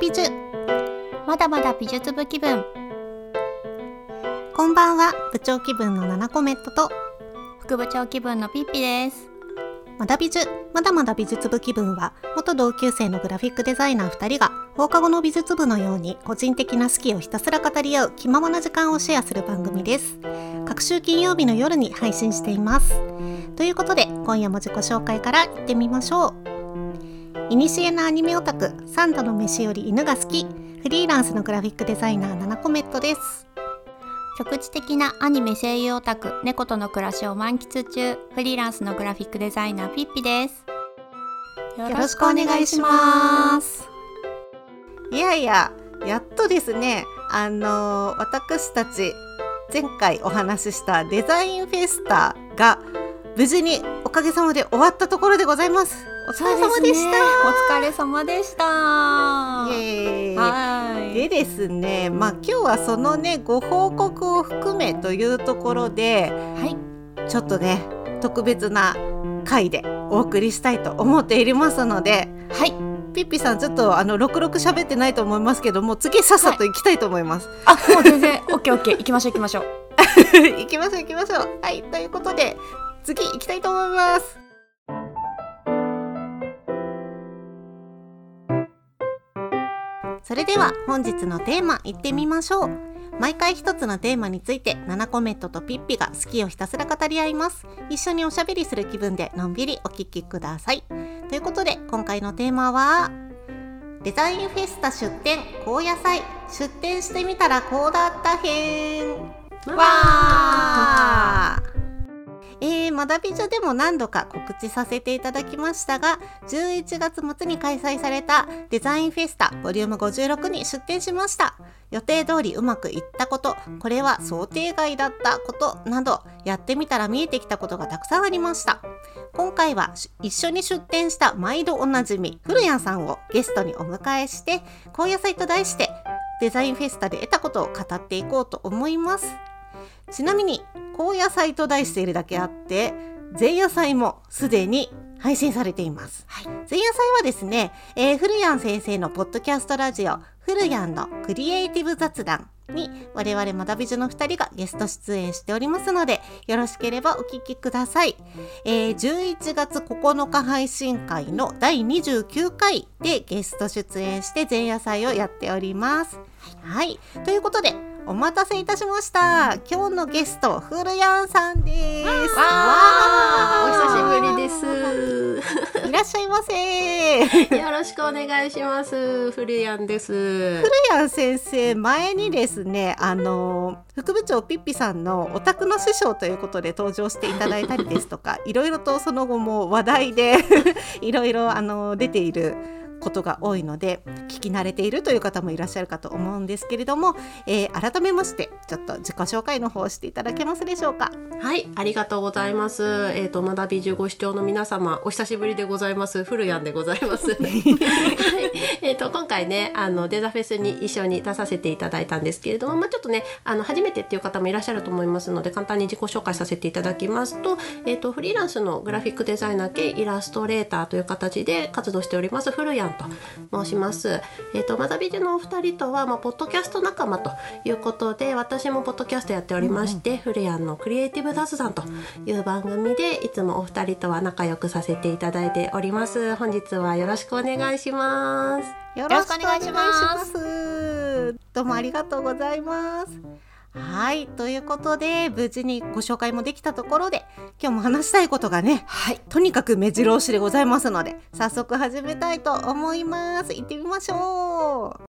美術。まだまだ美術部気分。こんばんは部長気分のナナコメットと副部長気分のピッピです。まだ美術。まだまだ美術部気分は元同級生のグラフィックデザイナー2人が放課後の美術部のように個人的な好きをひたすら語り合う気ままな時間をシェアする番組です。各週金曜日の夜に配信しています。ということで今夜も自己紹介からいってみましょう。いにしえなアニメオタク三度の飯より犬が好きフリーランスのグラフィックデザイナーナナコメットです。局地的なアニメ声優オタク猫との暮らしを満喫中フリーランスのグラフィックデザイナーピッピです。よろしくお願いします。いやいややっとですねあのー、私たち前回お話ししたデザインフェスタが無事におかげさまで終わったところでございます。お疲れ様でした、ね、お疲れ様でした。イエーイ。でですねまあ今日はそのねご報告を含めというところで、はい、ちょっとね特別な回でお送りしたいと思っていますのではい。ピッピさんちょっとあの六六喋ってないと思いますけども次さっさと行きたいと思います、はい、あもう全然オッケーオッケー。行きましょう行きましょう。行きましょう行きましょう。はい。ということで次行きたいと思いますそれでは本日のテーマいってみましょう。毎回一つのテーマについて7コメントとピッピが好きをひたすら語り合います。一緒におしゃべりする気分でのんびりお聞きください。ということで今回のテーマはデザインフェスタ出店高野菜。出店してみたらこうだった編。わーえー、まだ美女でも何度か告知させていただきましたが、11月末に開催されたデザインフェスタボリューム56に出展しました。予定通りうまくいったこと、これは想定外だったことなど、やってみたら見えてきたことがたくさんありました。今回は一緒に出展した毎度おなじみ、古谷さんをゲストにお迎えして、高野菜と題してデザインフェスタで得たことを語っていこうと思います。ちなみに高野菜と題しているだけあって前夜祭もすでに配信されています。はい、前夜祭はですね、えー、古谷先生のポッドキャストラジオ、古谷のクリエイティブ雑談に我々まだ美女の2人がゲスト出演しておりますので、よろしければお聞きください。えー、11月9日配信会の第29回でゲスト出演して前夜祭をやっております。はい。ということで、お待たせいたしました。今日のゲスト、古谷さんです。わお久しぶりです。いらっしゃいませ。よろしくお願いします。古谷です。古谷先生、前にですね、あの副部長ピッピさんのお宅の師匠ということで登場していただいたりですとか、いろいろとその後も話題で いろいろあの出ている。ことが多いので聞き慣れているという方もいらっしゃるかと思うんですけれども、えー、改めましてちょっと自己紹介の方をしていただけますでしょうか。はいありがとうございます。えっ、ー、とまだ美女ご視聴の皆様お久しぶりでございます。古谷でございます はい。えっ、と今回ねあのデザフェスに一緒に出させていただいたんですけれどもまあちょっとねあの初めてっていう方もいらっしゃると思いますので簡単に自己紹介させていただきますとえっ、ー、とフリーランスのグラフィックデザイナー兼イラストレーターという形で活動しております古谷と申します。えっ、ー、とまだ美女のお二人とはまあポッドキャスト仲間ということで私もポッドキャストやっておりまして、うん、フレアンのクリエイティブ雑談という番組でいつもお二人とは仲良くさせていただいております。本日はよろしくお願いします。よろしくお願いします。どうもありがとうございます。はい。ということで、無事にご紹介もできたところで、今日も話したいことがね、はい。とにかく目白押しでございますので、早速始めたいと思います。行ってみましょう。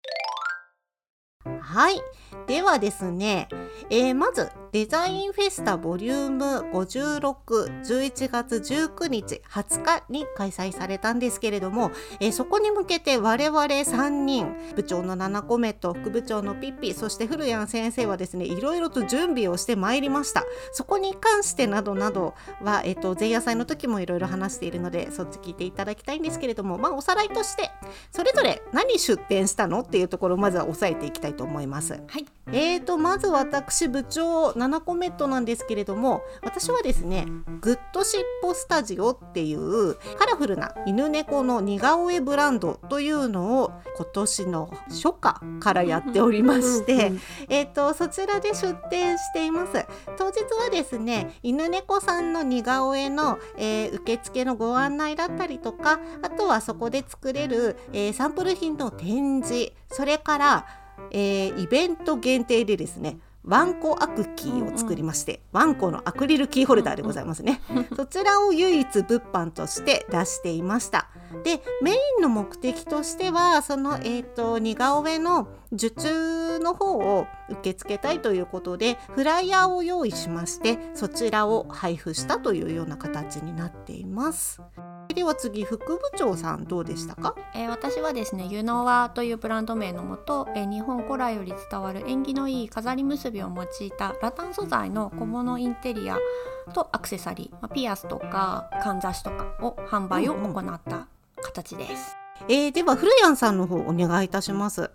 はい。ではですね、えー、まずデザインフェスタボリューム56、11月19日、20日に開催されたんですけれども、えー、そこに向けて我々3人、部長のナナコメと副部長のピッピ、そして古谷先生はですね、いろいろと準備をしてまいりました。そこに関してなどなどは、えっ、ー、と、前夜祭の時もいろいろ話しているので、そっち聞いていただきたいんですけれども、まあ、おさらいとして、それぞれ何出展したのっていうところをまずは押さえていきたいと思います。はい。えーと、まず私部長7個メットなんですけれども私はですねグッドシッポスタジオっていうカラフルな犬猫の似顔絵ブランドというのを今年の初夏からやっておりまして、えー、とそちらで出店しています。当日はですね犬猫さんの似顔絵の、えー受付のご案内だったりとかあとはそこで作れる、えーサンプル品の展示それから、えーイベント限定でですねワンコアクキーを作りまして、ワンコのアクリルキーホルダーでございますね。そちらを唯一物販として出していました。でメインの目的としてはその、えー、と似顔絵の受注の方を受け付けたいということでフライヤーを用意しましてそちらを配布したというような形になっています。では次副部長さんどうでしたか？えー私はですねユノワというブランド名のもと、えー日本古来より伝わる縁起のいい飾り結びを用いたラタン素材の小物インテリアとアクセサリー、まあピアスとかかんざしとかを販売を行った形です。えー、では古谷さんの方お願いいたします。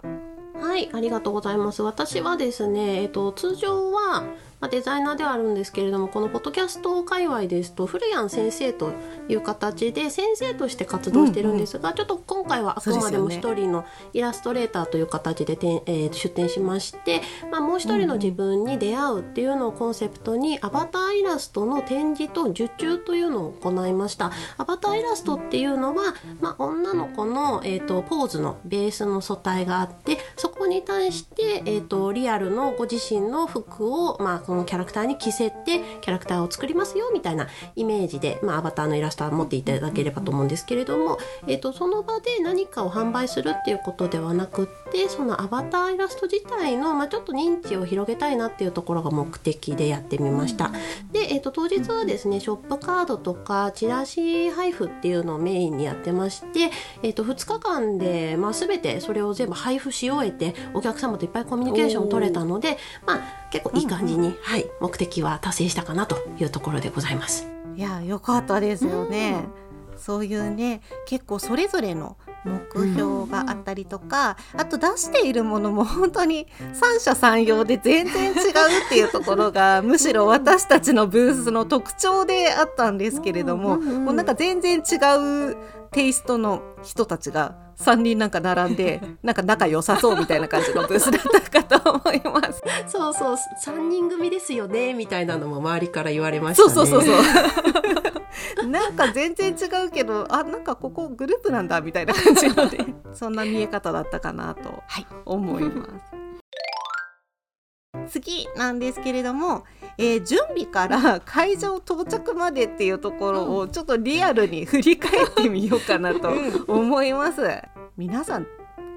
はい、ありがとうございます。私はですね、えっと、通常は、まあ、デザイナーではあるんですけれども、このポッドキャスト界隈ですと、古谷先生という形で先生として活動してるんですが、ちょっと今回はあくまでも一人のイラストレーターという形でてん、えー出展しまして、まあ、もう一人の自分に出会うっていうのをコンセプトに、アバターイラストの展示と受注というのを行いました。アバターイラストっていうのは、まあ、女の子の、えー、とポーズのベースの素体があってそこに対して、えー、とリアルのご自身の服を、まあ、このキャラクターに着せてキャラクターを作りますよみたいなイメージで、まあ、アバターのイラストは持っていただければと思うんですけれども、えー、とその場で何かを販売するっていうことではなくってそのアバターイラスト自体の、まあ、ちょっと認知を広げたいなっていうところが目的でやってみました。で、えー、と当日はですねショップカードとかチラシ配布っていうのをメインにやってまして、えー、と2日間で、まあ、全てそれを全部配布し終えてお客様といっぱいコミュニケーションを取れたので、まあ、結構いい感じに、はい、目的は達成したかなというところでございます。いや良かったですよね。そういうね結構それぞれの目標があったりとか、あと出しているものも 本当に三者三様で全然違うっていうところがむしろ私たちのブースの特徴であったんですけれども、もうなんか全然違うテイストの人たちが3人なんか並んで なんか仲良さそうみたいな感じのブースだったかと思います。そうそう3人組ですよねみたいなのも周りから言われましたね。そうそうそうそう。なんか全然違うけどあなんかここグループなんだみたいな感じので そんな見え方だったかなと思います。次なんですけれども、えー準備から会場到着までっていうところをちょっとリアルに振り返ってみようかなと思います。皆さん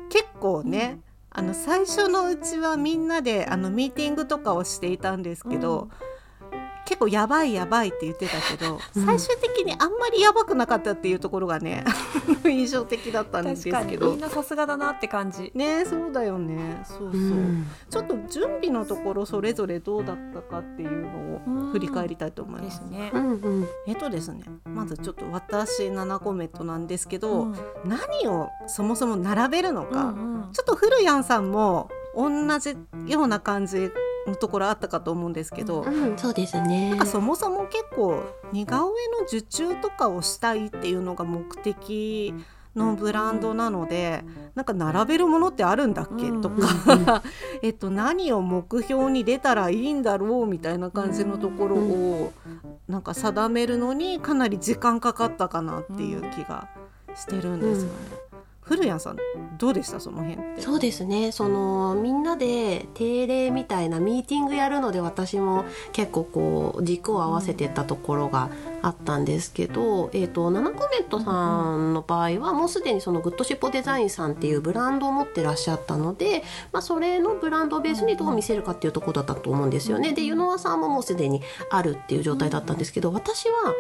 結構ね、あの最初のうちはみんなであのミーティングとかをしていたんですけど、結構やばいやばいって言ってたけど、うん。最終的にあんまりやばくなかったっていうところがね 印象的だったんですけど。なさすがだなって感じ。ねそうだよね。そうそう、うん。ちょっと準備のところそれぞれどうだったかっていうのを振り返りたいと思います。ですね。う。んうん。えっとですねまずちょっと私7コメントなんですけど、うん。何をそもそも並べるのか、うん。ちょっと古谷さんも同じような感じのところあったかと思うんですけど、うん、そうですね。なんかそもそも結構似顔絵の受注とかをしたいっていうのが目的のブランドなので、なんか並べるものってあるんだっけ、うんとか、えっと何を目標に出たらいいんだろうみたいな感じのところをなんか定めるのにかなり時間かかったかなっていう気がしてるんですよね。古谷さんどうでしたその辺って？そうですねそのみんなで定例みたいなミーティングやるので私も結構こう軸を合わせてったところがあったんですけど、えー、とナナコメントさんの場合はもうすでにそのグッドシッポデザインさんっていうブランドを持ってらっしゃったので、まあ、それのブランドをベースにどう見せるかっていうところだったと思うんですよね。で湯ノワさんももうすでにあるっていう状態だったんですけど私は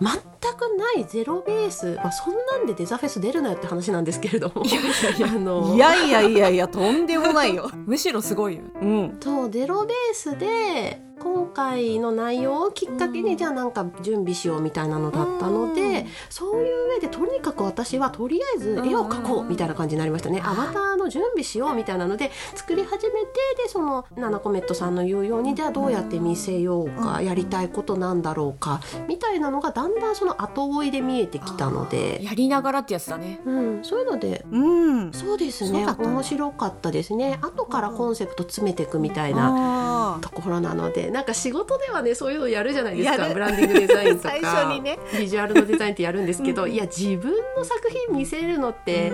全くないゼロベース、まあ、そんなんでデザフェス出るなよって話なんですけれども。いやいやいや いやとんでもないよ。むしろすごいよ。うん、そうゼロベースで今回の内容をきっかけに、うんじゃあなんか準備しようみたいなのだったので、うん。そういう上でとにかく私はとりあえず絵を描こうみたいな感じになりましたね、アバターの準備しようみたいなので作り始めてでそのナナコメットさんの言うようにじゃあどうやって見せようか、うんやりたいことなんだろうかみたいなのがだんだんその後追いで見えてきたので、やりながらってやつだね。うん、そういうのでうん。そうですね。面白かったですね。後からコンセプト詰めていくみたいなあところなのでなんか仕事ではねそういうのやるじゃないですか。ブランディングデザインとか。最初にね。ビジュアルのデザインってやるんですけど、うん。いや自分の作品見せるのって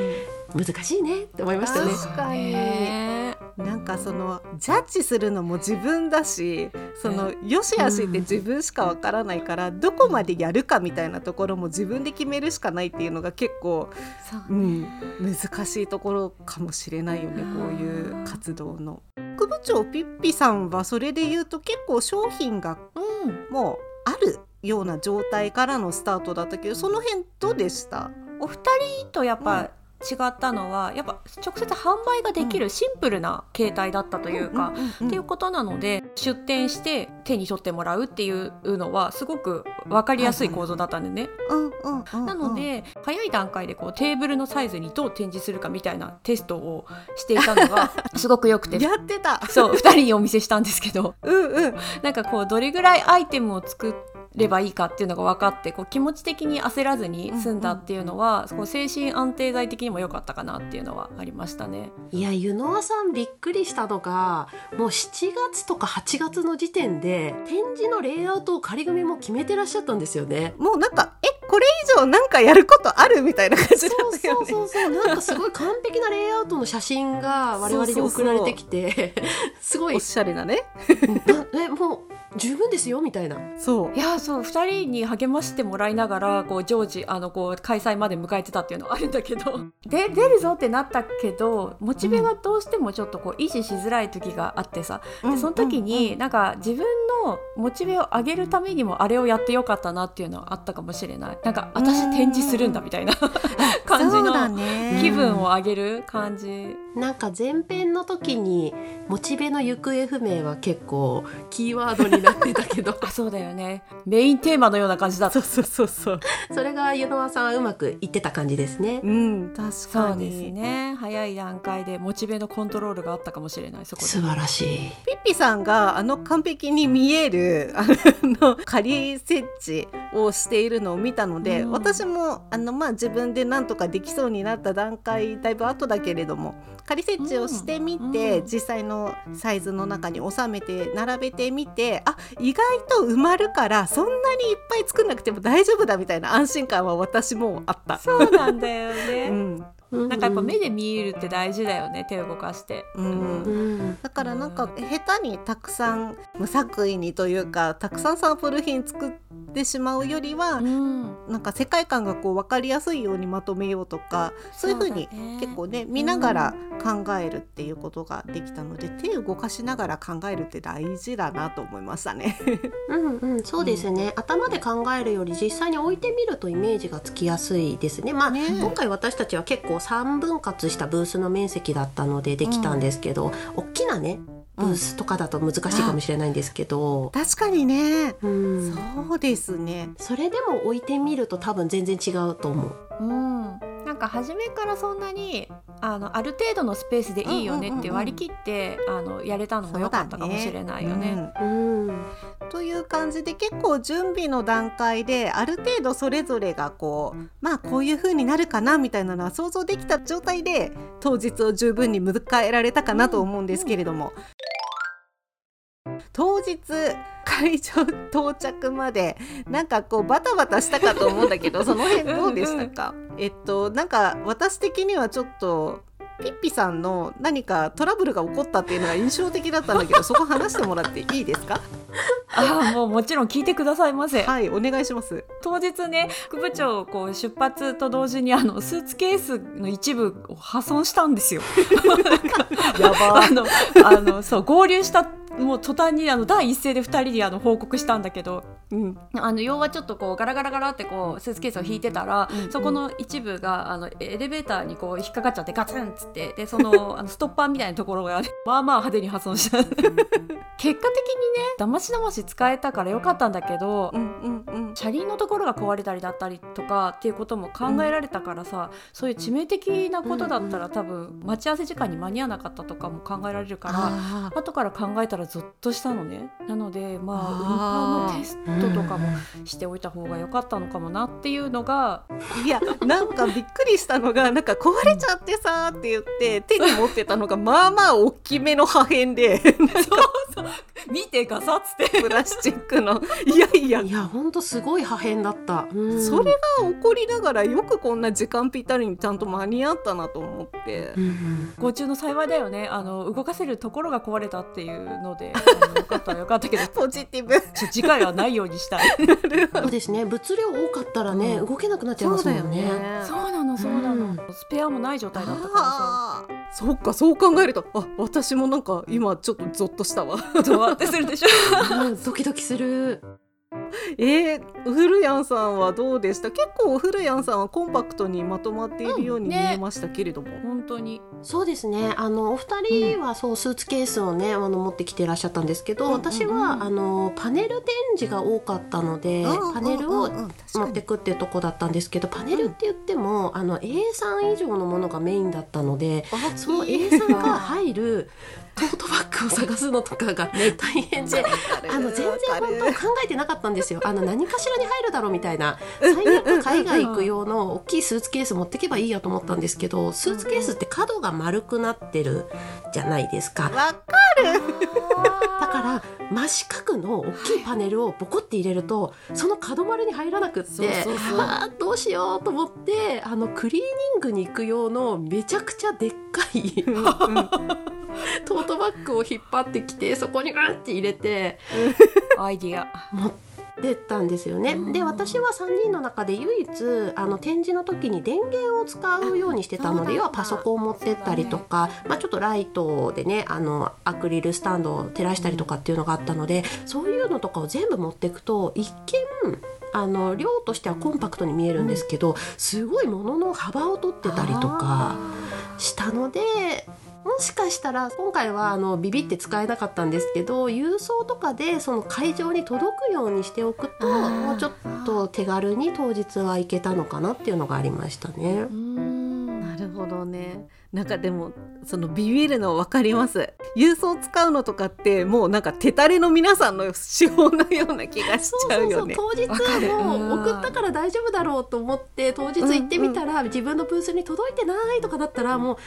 難しいねって思いましたね。確かに。ね。なんかそのジャッジするのも自分だしその良し悪しって自分しかわからないから、どこまでやるかみたいなところも自分で決めるしかないっていうのが結構、そううん、難しいところかもしれないよねこういう活動の。副部長ピッピさんはそれで言うと結構商品がうんもうあるような状態からのスタートだったけどその辺どうでした？お二人とやっぱ違ったのは、やっぱ直接販売ができるシンプルな携帯だったというか、うんっていうことなので出店して手に取ってもらうっていうのはすごく分かりやすい構造だったんでね、なので早い段階でこうテーブルのサイズにどう展示するかみたいなテストをしていたのが すごく良くて。やってた。そう2人にお見せしたんですけど。うんうん。なんかこうどれぐらいアイテムを作ればいいかっていうのが分かってこう気持ち的に焦らずに済んだっていうのは、こう精神安定剤的にも良かったかなっていうのはありましたね。いや湯ノワさんびっくりしたのがもう7月とか8月の時点で展示のレイアウトを仮組も決めてらっしゃったんですよね。もうなんかえこれ以上なんかやることあるみたいな感じだそうったよね。そうそうそうなんかすごい完璧なレイアウトの写真が我々に送られてきてすごいおしゃれなね。なえもう十分ですよみたいな。そうい。やそう2人に励ましてもらいながらこう常時あのこう開催まで迎えてたっていうのはあるんだけど。で出るぞってなったけどモチベがどうしてもちょっとこう維持しづらい時があってさ、でその時になんか自分のモチベを上げるためにもあれをやってよかったなっていうのはあったかもしれない。なんか私展示するんだみたいな。感じのね。気分を上げる感じ。なんか前編の時にモチベの行方不明は結構キーワードになってたけど。あそうだよねメインテーマのような感じだったそうそうそうそう。それが湯ノワさんはうまくいってた感じですね。うん確そかに。うですね早い段階でモチベのコントロールがあったかもしれないそこで素晴らしい。ピッピさんがあの完璧に見えるあの仮設置をしているのを見たので、うん私もあのまあ自分でなんとかできそうになった段階だいぶ後だけれども仮設置をしてみて、うん実際のサイズの中に収めて並べてみてあ意外と埋まるからそんなにいっぱい作んなくても大丈夫だみたいな安心感は私もあった。そうなんだようねん。なんかやっぱ目で見えるって大事だよね手を動かして。うん。うん。だからなんか下手にたくさん無作為にというかたくさんサンプル品作ってしまうよりは、うん。なんか世界観がこう分かりやすいようにまとめようとかそういうふうに結構ね見ながら考えるっていうことができたので、手を動かしながら考えるって大事だなと思いましたね。うんうん。そうですね、頭で考えるより実際に置いてみるとイメージがつきやすいですね。まあ、ね。今回私たちは結構3分割したブースの面積だったのでできたんですけど、大きなねブースとかだと難しいかもしれないんですけど、確かにね、うん、そうですね。それでも置いてみると多分全然違うと思う。うんなんか初めからそんなにあのある程度のスペースでいいよねって割り切って、あのやれたのも良かったかもしれないよね。うんうんという感じで結構準備の段階である程度それぞれがこうまあこういう風になるかなみたいなのは想像できた状態で当日を十分に迎えられたかなと思うんですけれども。当日会場到着までなんかこうバタバタしたかと思うんだけど その辺どうでしたか？えっとなんか私的にはちょっとピッピさんの何かトラブルが起こったっていうのが印象的だったんだけど そこ話してもらっていいですか？ああもうもちろん聞いてくださいませ。はいお願いします。当日ね副部長こう出発と同時にあのスーツケースの一部を破損したんですよ。やばあのあのそう合流したもう途端にあの第一声で2人にあの報告したんだけど、うん、あの要はちょっとこうガラガラガラってこうスーツケースを引いてたら、うん。そこの一部があのエレベーターにこう引っかかっちゃってガツンっつってでその あのストッパーみたいなところが まあまあ派手に破損した。結果的にねだましだまし使えたからよかったんだけど、うんうんうん車輪のところが壊れたりだったりとかっていうことも考えられたからさ、そういう致命的なことだったら多分待ち合わせ時間に間に合わなかったとかも考えられるから。後から考えたらゾッとしたのね。なのでまあ運搬のテストとかもしておいた方が良かったのかもなっていうのがいやなんかびっくりしたのがなんか壊れちゃってさーって言って手に持ってたのがまあまあ大きめの破片で 見てガサッつって。プラスチックの。いやいや。いやほんとすごい破片だった、うん。それが起こりながらよくこんな時間ぴったりにちゃんと間に合ったなと思って。う。んご中の幸いだよね。あの動かせるところが壊れたっていうので よかったよかったけど。ポジティブ。ちょ次回はないようにしたい。そうですね。物量多かったらね、うん。動けなくなっちゃいますもんね。そうなのそうなの、うんスペアもない状態だったからさ。そっかそう考えるとあ私もなんか今ちょっとゾッとしたわ。ゾワってするでしょ。うんドキドキするえー、古谷さんはどうでした？結構古谷さんはコンパクトにまとまっているように見うんね。えましたけれども、本当に。そうですね。あのお二人はそうスーツケースをねあの持ってきていらっしゃったんですけど、うんうんうん。私はあのパネル展示が多かったので、パネルを持ってくっていうとこだったんですけどパネルって言っても、あの A3 以上のものがメインだったのでその A3 が入るトートバッグを探すのとかが大変で。あの全然本当考えてなかったんですよ。あの何かしらに入るだろうみたいな。最悪海外行く用の大きいスーツケース持ってけばいいやと思ったんですけど、スーツケースって角が丸くなってるじゃないですか。わかだから真四角の大きいパネルをボコって入れるとその角丸に入らなくってあーどうしようと思ってあのクリーニングに行く用のめちゃくちゃでっかい トートバッグを引っ張ってきてそこにグッて入れてアイディア。持ってったんですよね。で私は3人の中で唯一あの展示の時に電源を使うようにしてたので要はパソコンを持ってったりとか、まあ、ちょっとライトでねあのアクリルスタンドを照らしたりとかっていうのがあったのでそういうのとかを全部持っていくと一見あの量としてはコンパクトに見えるんですけどすごいものの幅を取ってたりとかしたので。もしかしたら今回はあのビビって使えなかったんですけど郵送とかでその会場に届くようにしておくともうちょっと手軽に当日は行けたのかなっていうのがありましたね。なるほどねなんかでもそのビビるの分かります。郵送使うのとかってもうなんか手垂れの皆さんの手法のような気がしちゃそううそう。よね当日もうん。う送ったから大丈夫だろうと思って当日行ってみたら自分のブースに届いてないとかだったらも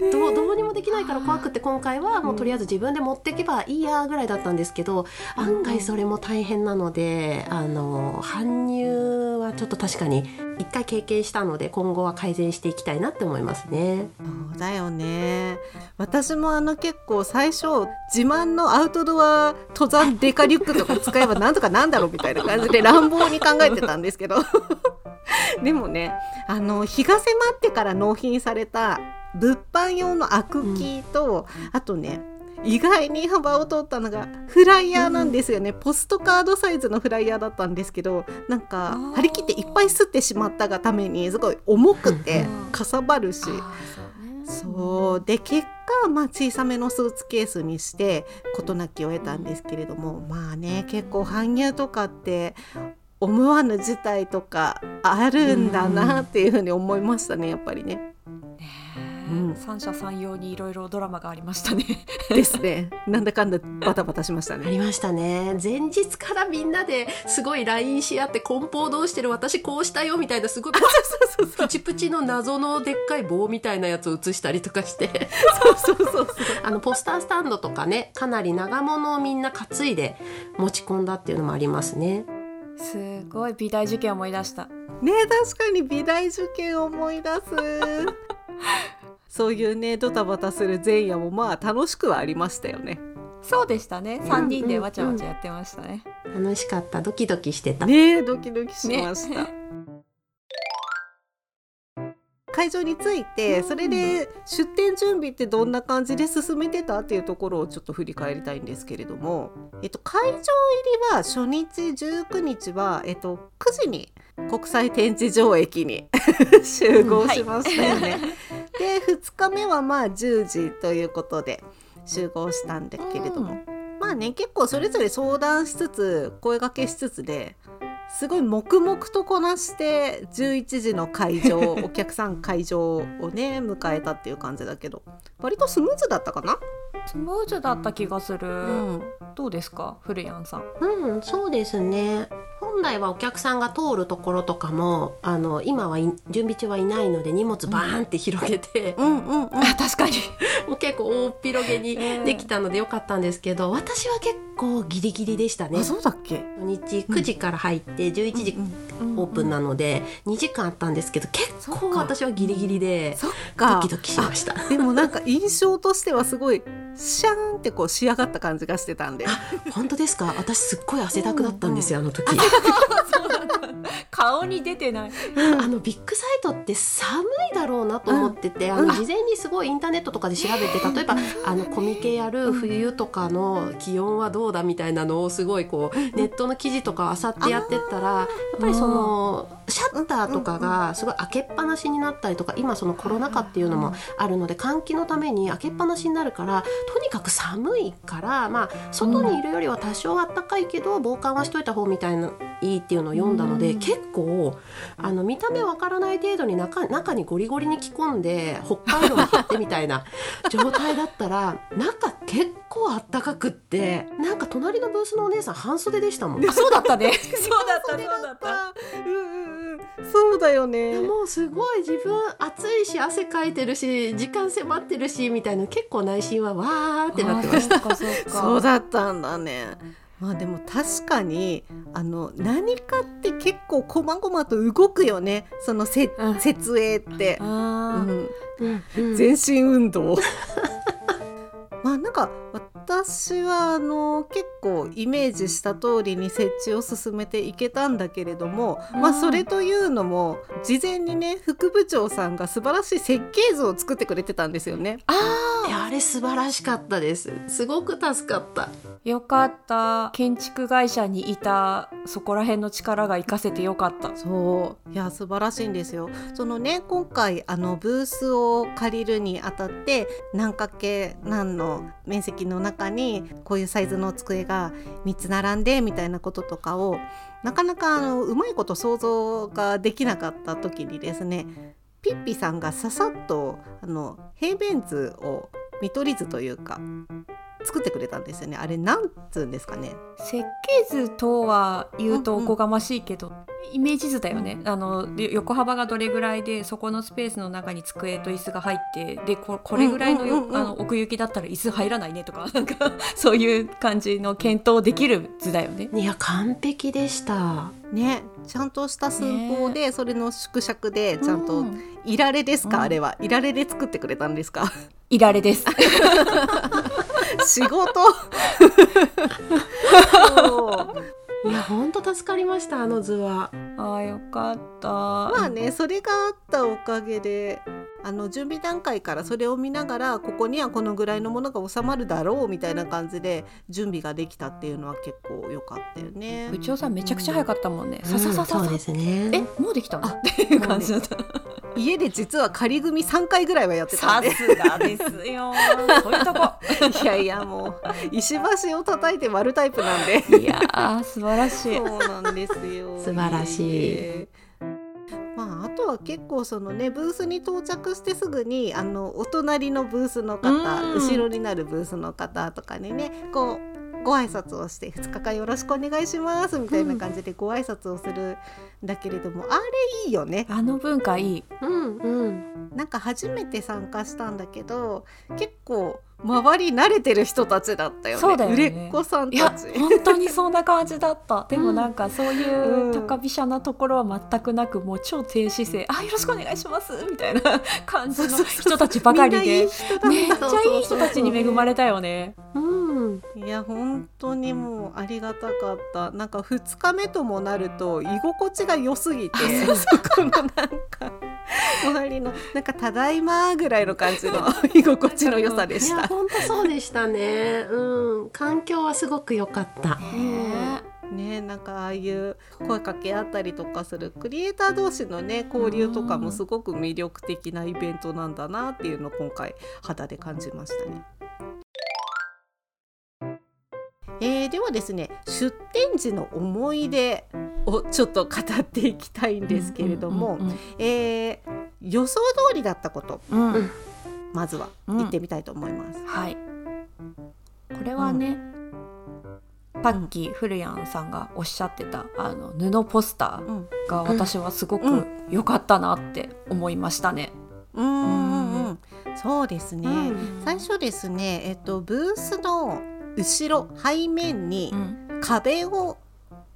うどうどうにもできないから怖くて今回はもうとりあえず自分で持ってけばいいやぐらいだったんですけど案外それも大変なのであの搬入はちょっと確かに一回経験したので今後は改善していきたいなって思いますね。そうだよね。私もあの結構最初自慢のアウトドア登山デカリュックとか使えばなんとかなんだろうみたいな感じで 乱暴に考えてたんですけど。でもねあの日が迫ってから納品された物販用のアクキーと、あとね意外に幅を取ったのがフライヤーなんですよね、ポストカードサイズのフライヤーだったんですけどなんか張り切っていっぱい吸ってしまったがためにすごい重くてうんかさばるし、そうで結果、まあ、小さめのスーツケースにして事なきを得たんですけれどもまあね結構搬入とかって思わぬ事態とかあるんだなっていうふうに思いましたねやっぱりね。ねうん三者三様にいろいろドラマがありましたね。ですね。なんだかんだバタバタしましたね。ありましたね前日からみんなですごい LINE し合って梱包どうしてる私こうしたよみたいなすごいプチプチの謎のでっかい棒みたいなやつを写したりとかしてそうそうそう。あのポスタースタンドとかねかなり長物をみんな担いで持ち込んだっていうのもありますね。すごい美大受験思い出した。ね確かに美大受験思い出す。そういうねドタバタする前夜もまあ楽しくはありましたよね。そうでしたね。三人でわちゃわちゃやってましたね。楽しかったドキドキしてた。ねドキドキしました。会場に着いてそれで出店準備ってどんな感じで進めてたっていうところをちょっと振り返りたいんですけれども、えっと、会場入りは初日19日は、えっと、9時に国際展示場駅に 集合しましたよね。で2日目はまあ10時ということで集合したんだけれども、まあね結構それぞれ相談しつつ声掛けしつつですごい黙々とこなして11時の会場 お客さん会場をね迎えたっていう感じだけど割とスムーズだったかなスムーズだった気がする、うん。どうですか？古谷さん。うん、そうですね。本来はお客さんが通るところとかも、あの今はい準備中はいないので荷物バーンって広げて、うんうんうん。あ確かに。もう結構大っ広げにできたのでよかったんですけど、私は結構ギリギリでしたね。あ。そうだっけ？初日9時から入って11時オープンなので2時間あったんですけど結構私はギリギリでドか。キドキしました。でもなんか印象としてはすごいシャーンってこう仕上がった感じがしてたんで。本当ですか？私すっごい汗だくだったんですよ、あの時。顔に出てない。あのビッグサイトって寒いだろうなと思ってて、あの事前にすごいインターネットとかで調べて例えばあのコミケやる冬とかの気温はどうだみたいなのをすごいこうネットの記事とか漁ってやってったらやっぱりそのシャッターとかがすごい開けっぱなしになったりとか今そのコロナ禍っていうのもあるので換気のために開けっぱなしになるからとにかく寒いからまあ外にいるよりは多少暖かいけど防寒はしといた方みたいないいっていうのを読んだので、うん。結構あの見た目わからない程度に中中にゴリゴリに着込んで北海道に行ってみたいな 状態だったら中結構あったかくってなんか隣のブースのお姉さん半袖でしたもん。あそうだったね。そうだったそうだった。うんうんうん。そうだよね。もうすごい自分暑いし汗かいてるし時間迫ってるしみたいな結構内心はわーってなってました。そうだったんだねまあでも確かにあの何かって結構細々と動くよね。そのせ、うん。設営って、うあー。ん、うんうん。全身運動。まあなんか私はあの結構イメージした通りに設置を進めていけたんだけれども、まあそれというのも事前にね副部長さんが素晴らしい設計図を作ってくれてたんですよね。いやあれ素晴らしかったです。すごく助かった。よかった建築会社にいたそこら辺の力が活かせてよかったそういや素晴らしいんですよ。そのね今回あのブースを借りるにあたって何かけ何の面積の中にこういうサイズの机が3つ並んでみたいなこととかをなかなかあのうまいこと想像ができなかった時にですねピッピさんがささっとあの平面図を見取り図というか作ってくれたんですよね。あれなんつうんですかね。設計図とは言うとうんうんおこがましいけど、イメージ図だよね。あのよ横幅がどれぐらいでそこのスペースの中に机と椅子が入ってでここれぐらいのよ、うんうんうんうんあの奥行きだったら椅子入らないねとか なんかそういう感じの検討できる図だよね。いや完璧でした。ね、ちゃんとした寸法で、それの縮尺でちゃんと、うん。いられですか、うん。あれは。いられで作ってくれたんですか？いられです。仕事いや本当助かりましたあの図は。あーよかった。まあねそれがあったおかげであの準備段階からそれを見ながらここにはこのぐらいのものが収まるだろうみたいな感じで準備ができたっていうのは結構良かったよね部。長さんめちゃくちゃ早かったもんね。さささささそうですね。えもうできたの？あっていう感じだった。家で実は仮組3回ぐらいはやってたんでさすがですよ。そういうとこ。いやいやもう石橋を叩いて割るタイプなんで。いやー素晴らしい。そうなんですよ。素晴らしいええまあ、あとは結構そのねブースに到着してすぐにあのお隣のブースの方うん後ろになるブースの方とかにねこうご挨拶をして2日間よろしくお願いしますみたいな感じでご挨拶をするんだけれども、あれいいよねあの文化いい。うんうん。なんか初めて参加したんだけど結構周り慣れてる人たちだったよねそうだよね売れっ子さんいやたち。本当にそんな感じだった。でもなんかそういううん高飛車なところは全くなくもう超低姿勢。あよろしくお願いしますみたいな感じの人たちばかりで。めっちゃいい人たちに恵まれたよね。うん。いや本当にもうありがたかったなんか2日目ともなると居心地が良すぎてそこのなんか周りのなんかただいまぐらいの感じの 居心地の良さでした。いや本当そうでしたね。うん環境はすごく良かった。ねねなんかああいう声かけ合ったりとかするクリエイター同士のね交流とかもすごく魅力的なイベントなんだなっていうのを今回肌で感じましたね。えーではですね出展時の思い出をちょっと語っていきたいんですけれども、うんうんえー予想通りだったことうん。うん。うんまずは言ってみたいと思います。はい。これはね、パッキーフルヤンさんがおっしゃってたあの布ポスタうん。ーが私はすごうく良かったなって思いましたね。うんうん。うん。そうですね、うん。最初ですね、えっと、ブースの後ろ背面にうん。壁を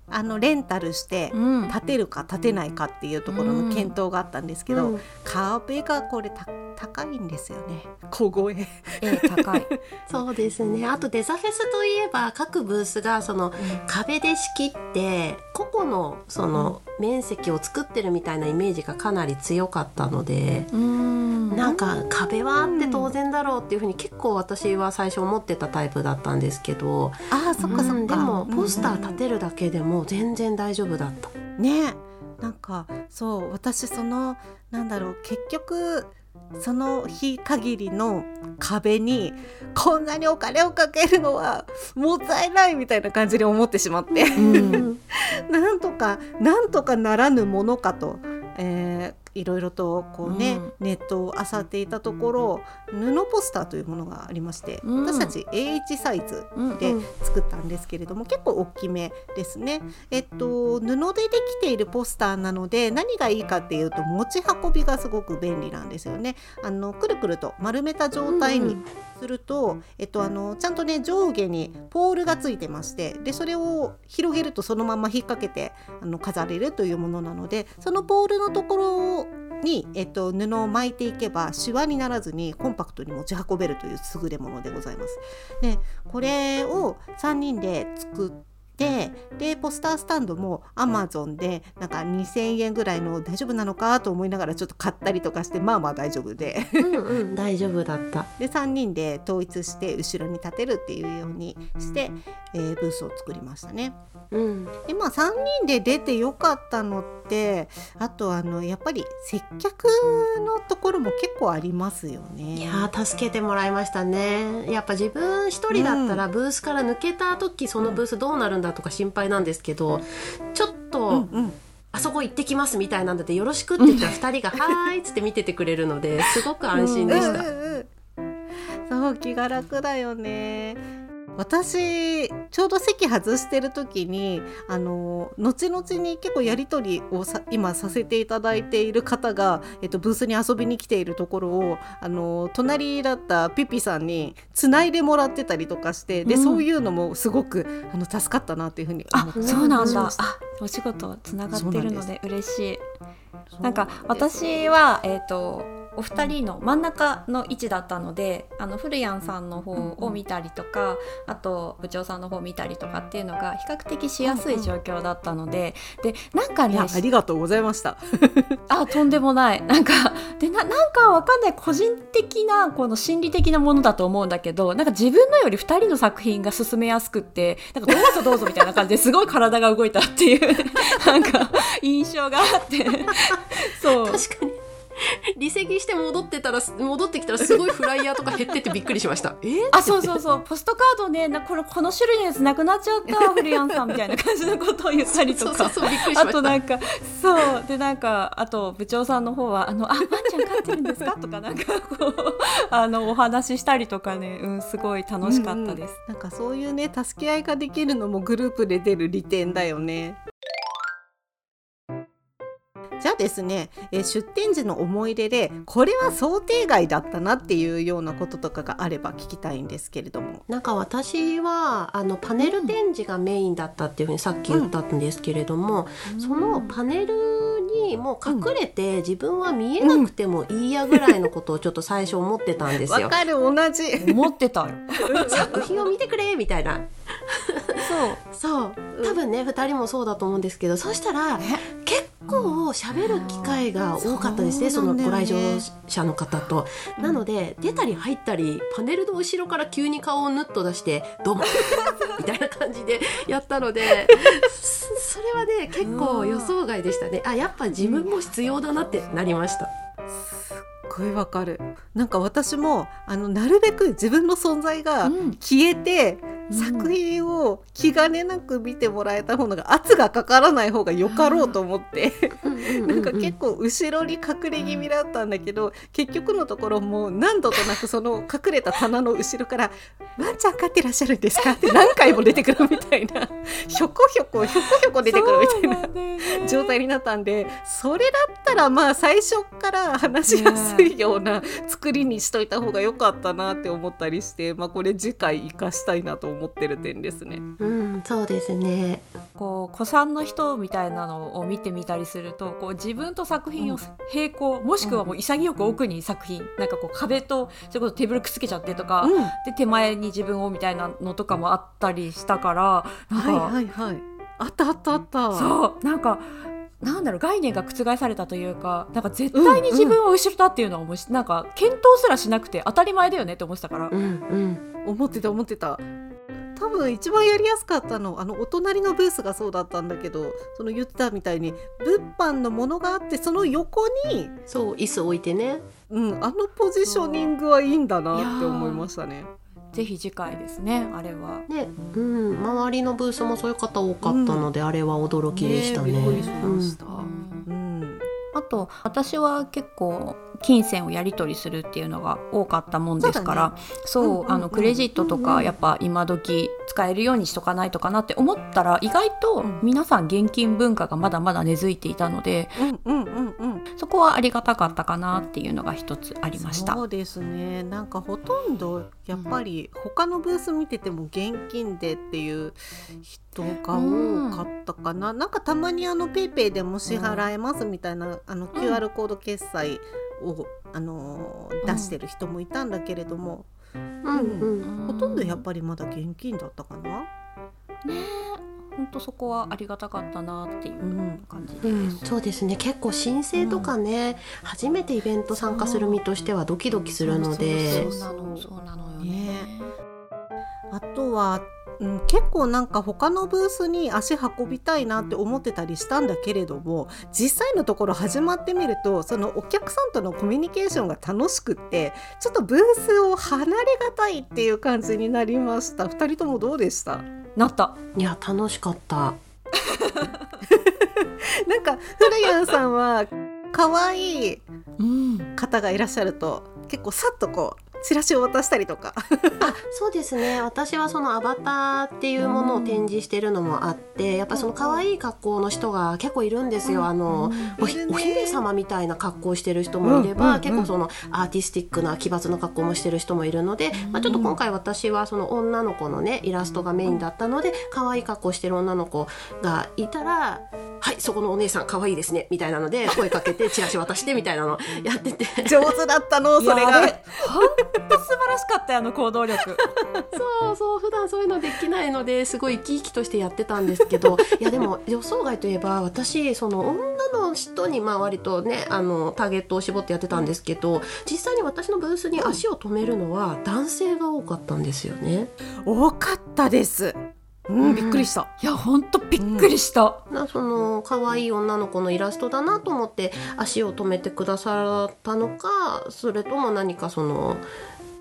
あのレンタルしてうん。建てるか建てないかっていうところの検討があったんですけど、うん。壁がこれた高いんですよね。小声。ええ高い。そうですね。あとデザフェスといえば各ブースがその壁で仕切って個々のその面積を作ってるみたいなイメージがかなり強かったので。うん。なんか壁はあって当然だろうっていうふうに結構私は最初思ってたタイプだったんですけど、あーそっかそっか、うんでもポスターうん立てるだけでも全然大丈夫だった。ね。なんかそう私そのなんだろう結局その日限りの壁にこんなにお金をかけるのはもったいないみたいな感じに思ってしまって。うん なんとかなんとかならぬものかと、えいろいろとこうね、うん。ネットを漁っていたところ布ポスターというものがありまして、うん。私たち A1 サイズうんでうん。作ったんですけれども、結構大きめですね。えっと布でできているポスターなので何がいいかっていうと持ち運びがすごく便利なんですよね。あのくるくると丸めた状態にすると、えっとあのちゃんとね上下にポールがついてましてでそれを広げるとそのまま引っ掛けてあの飾れるというものなのでそのポールのところに、えっと、布を巻いていけばシワにならずにコンパクトに持ち運べるという優れものでございます。でこれを3人で作ってでポスタースタンドも Amazon でなんか2,000円ぐらいの大丈夫なのかと思いながらちょっと買ったりとかしてまあまあ大丈夫でうんうん大丈夫だった。で3人で統一して後ろに立てるっていうようにして、えーブースを作りましたね。うんでまあ3人で出てよかったのってあとあのやっぱり接客のところも結構ありますよね。いやー助けてもらいましたねやっぱ自分一人だったらブースから抜けた時そのブースどうなるんだとか心配なんですけどちょっと、うんうん。あそこ行ってきますみたいなんだってよろしくって言ったら 二人が「はーい」っつって見ててくれるのですごく安心でした。うんうんうん。そう気が楽だよね私ちょうど席外してる時にあの後々に結構やり取りをさ今させていただいている方が、えっと、ブースに遊びに来ているところをあの隣だったピピさんにつないでもらってたりとかしてで、うん。そういうのもすごくあの助かったなっていうふうに思あってそうなんだ。お仕事つながってるので嬉しい。なんか私はえっ、とお二人の真ん中の位置だったのであの古谷さんの方を見たりとか、あと部長さんの方を見たりとかっていうのが比較的しやすい状況だったので、でなんかねありがとうございました。あとんでもない。なんかでななんかわかんない。個人的なこの心理的なものだと思うんだけどなんか自分のより2人の作品が進めやすくってなんかどうぞどうぞみたいな感じですごい体が動いたっていうなんか印象があって。そう。確かに 離席して戻ってたら戻ってきたらすごいフライヤーとか減っててびっくりしました。えーあそうそうそうポストカードねなこれこの種類のやつなくなっちゃった 古谷さんみたいな感じのことを言ったりとかあ。となんかそうでなんかあと部長さんの方は「あのあワンちゃん飼ってるんですか?」とかなんかこうあのお話ししたりとかね、うん、すごい楽しかったです。なんかそういうね助け合いができるのもグループで出る利点だよね。じゃあですね、えー出展時の思い出でこれは想定外だったなっていうようなこととかがあれば聞きたいんですけれども。なんか私はあのパネル展示がメインだったっていうふうにさっき言ったんですけれども、そのパネルにもう隠れて自分は見えなくてもいいやぐらいのことをちょっと最初思ってたんですよ。わかる同じ。思ってたよ。作品を見てくれみたいな。そう。多分ね2人もそうだと思うんですけどそしたら結構喋る機会が多かったですね、そのご来場者の方と。なので出たり入ったりパネルの後ろから急に顔をぬっと出して「どうも」みたいな感じでやったのでそれはね結構予想外でしたね。あやっぱ自分も必要だなってなりました。ごいわかる。なんか私もあのなるべく自分の存在が消えて、作品を気兼ねなく見てもらえた方が圧がかからない方がよかろうと思って。なんか結構後ろに隠れ気味だったんだけど結局のところもう何度となくその隠れた棚の後ろから「ワンちゃん飼ってらっしゃるんですか?」って何回も出てくるみたいな。ひょこひょこひょこひょこ出てくるみたいな状態になったんでそれだったらまあ最初から話しやすいような作りにしといた方が良かったなって思ったりして、まあ、これ次回生かしたいなと思ってる点ですね。うん、そうですね。こう古参の人みたいなのを見てみたりすると、こう自分と作品を並行、もしくはもう潔く奥に作品、なんかこう壁とそれこそテーブルくっつけちゃってとか、で手前に自分をみたいなのとかもあったりしたから、なんか、はいはいはい、あったあったあった。そうなんかなんだろう概念が覆されたというかなんか絶対に自分は後ろだっていうのはもう、うん、なんか検討すらしなくて当たり前だよねって思ってたから、うんうん、思ってた思ってた多分一番やりやすかったのあのお隣のブースがそうだったんだけどその言ってたみたいに物販のものがあってその横にそう椅子置いてね、うん、あのポジショニングはいいんだなって思いましたね。ぜひ次回ですねあれは。ね、うん、周りのブースもそういう方多かったので、うん、あれは驚きでしたね。ねびっくりしました、うんあと私は結構金銭をやり取りするっていうのが多かったもんですからそう、あのクレジットとかやっぱ今時使えるようにしとかないとかなって思ったら意外と皆さん現金文化がまだまだ根付いていたので、そこはありがたかったかなっていうのが一つありました。そうですね。なんかほとんどやっぱり他のブース見てても現金でっていう人が多かったかな、うん、なんかたまにあの PayPay でも支払えますみたいな、あの QR コード決済を、あの出してる人もいたんだけれども、うんほとんどやっぱりまだ現金だったかな。ね本当そこはありがたかったなっていう感じです、うん。うん、そうですね。結構申請とかね、うん、初めてイベント参加する身としてはドキドキするので。そうなのそうなのよね。あとはうん、結構なんか他のブースに足運びたいなって思ってたりしたんだけれども実際のところ始まってみるとそのお客さんとのコミュニケーションが楽しくってちょっとブースを離れがたいっていう感じになりました。2人ともどうでした？なった。いや楽しかった。なんか古谷さんは可愛い方がいらっしゃると結構さっとこうチラシを渡したりとか。あそうですね。私はそのアバターっていうものを展示してるのもあってやっぱその可愛い格好の人が結構いるんですよ。あの、お姫様みたいな格好をしてる人もいれば、結構そのアーティスティックな奇抜な格好もしてる人もいるので、まあ、ちょっと今回私はその女の子のねイラストがメインだったので可愛い格好してる女の子がいたら「はいそこのお姉さん可愛いですね」みたいなので声かけてチラシ渡してみたいなのやってて。上手だったのそれが。当素晴らしかったよあの行動力 そうそう普段そういうのできないのですごい生き生きとしてやってたんですけど いやでも予想外といえば私その女の人にまあ割とねあのターゲットを絞ってやってたんですけど実際に私のブースに足を止めるのは男性が多かったんですよね。多かったですうん、びっくりした。いや、本当びっくりした。うん、その可愛い女の子のイラストだなと思って足を止めてくださったのか、それとも何かその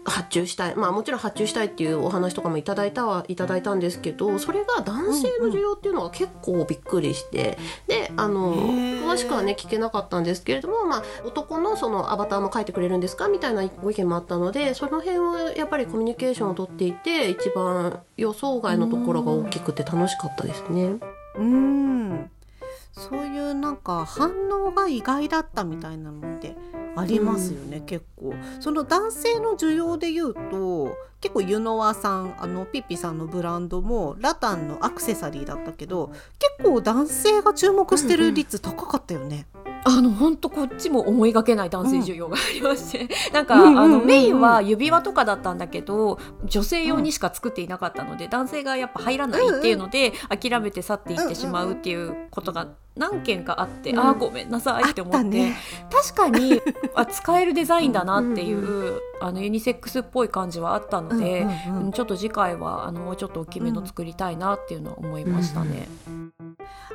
発注したい。まあもちろん発注したいっていうお話とかもいただいたはいただいたんですけどそれが男性の需要っていうのが結構びっくりして、うんうん、であの詳しくはね聞けなかったんですけれども、まあ、男のそのアバターも描いてくれるんですか？みたいなご意見もあったのでその辺はやっぱりコミュニケーションをとっていて一番予想外のところが大きくて楽しかったですね。うん。そういうなんか反応が意外だったみたいなのってありますよね、うん、結構。その男性の需要で言うと結構ユノワさんあのピッピさんのブランドもラタンのアクセサリーだったけど結構男性が注目してる率高かったよね。うん。うんあの本当こっちも思いがけない男性需要がありまして、なんか、うんうんうんうん。あのメインは指輪とかだったんだけど女性用にしか作っていなかったので、男性がやっぱ入らないっていうので、諦めて去っていってしまうっていうことが何件かあって、うん。あーごめんなさいって思って、ね確かにあ使えるデザインだなっていう、あのユニセックスっぽい感じはあったので、うんうんうん。うんちょっと次回はあのもうちょっと大きめの作りたいなっていうのは思いましたね。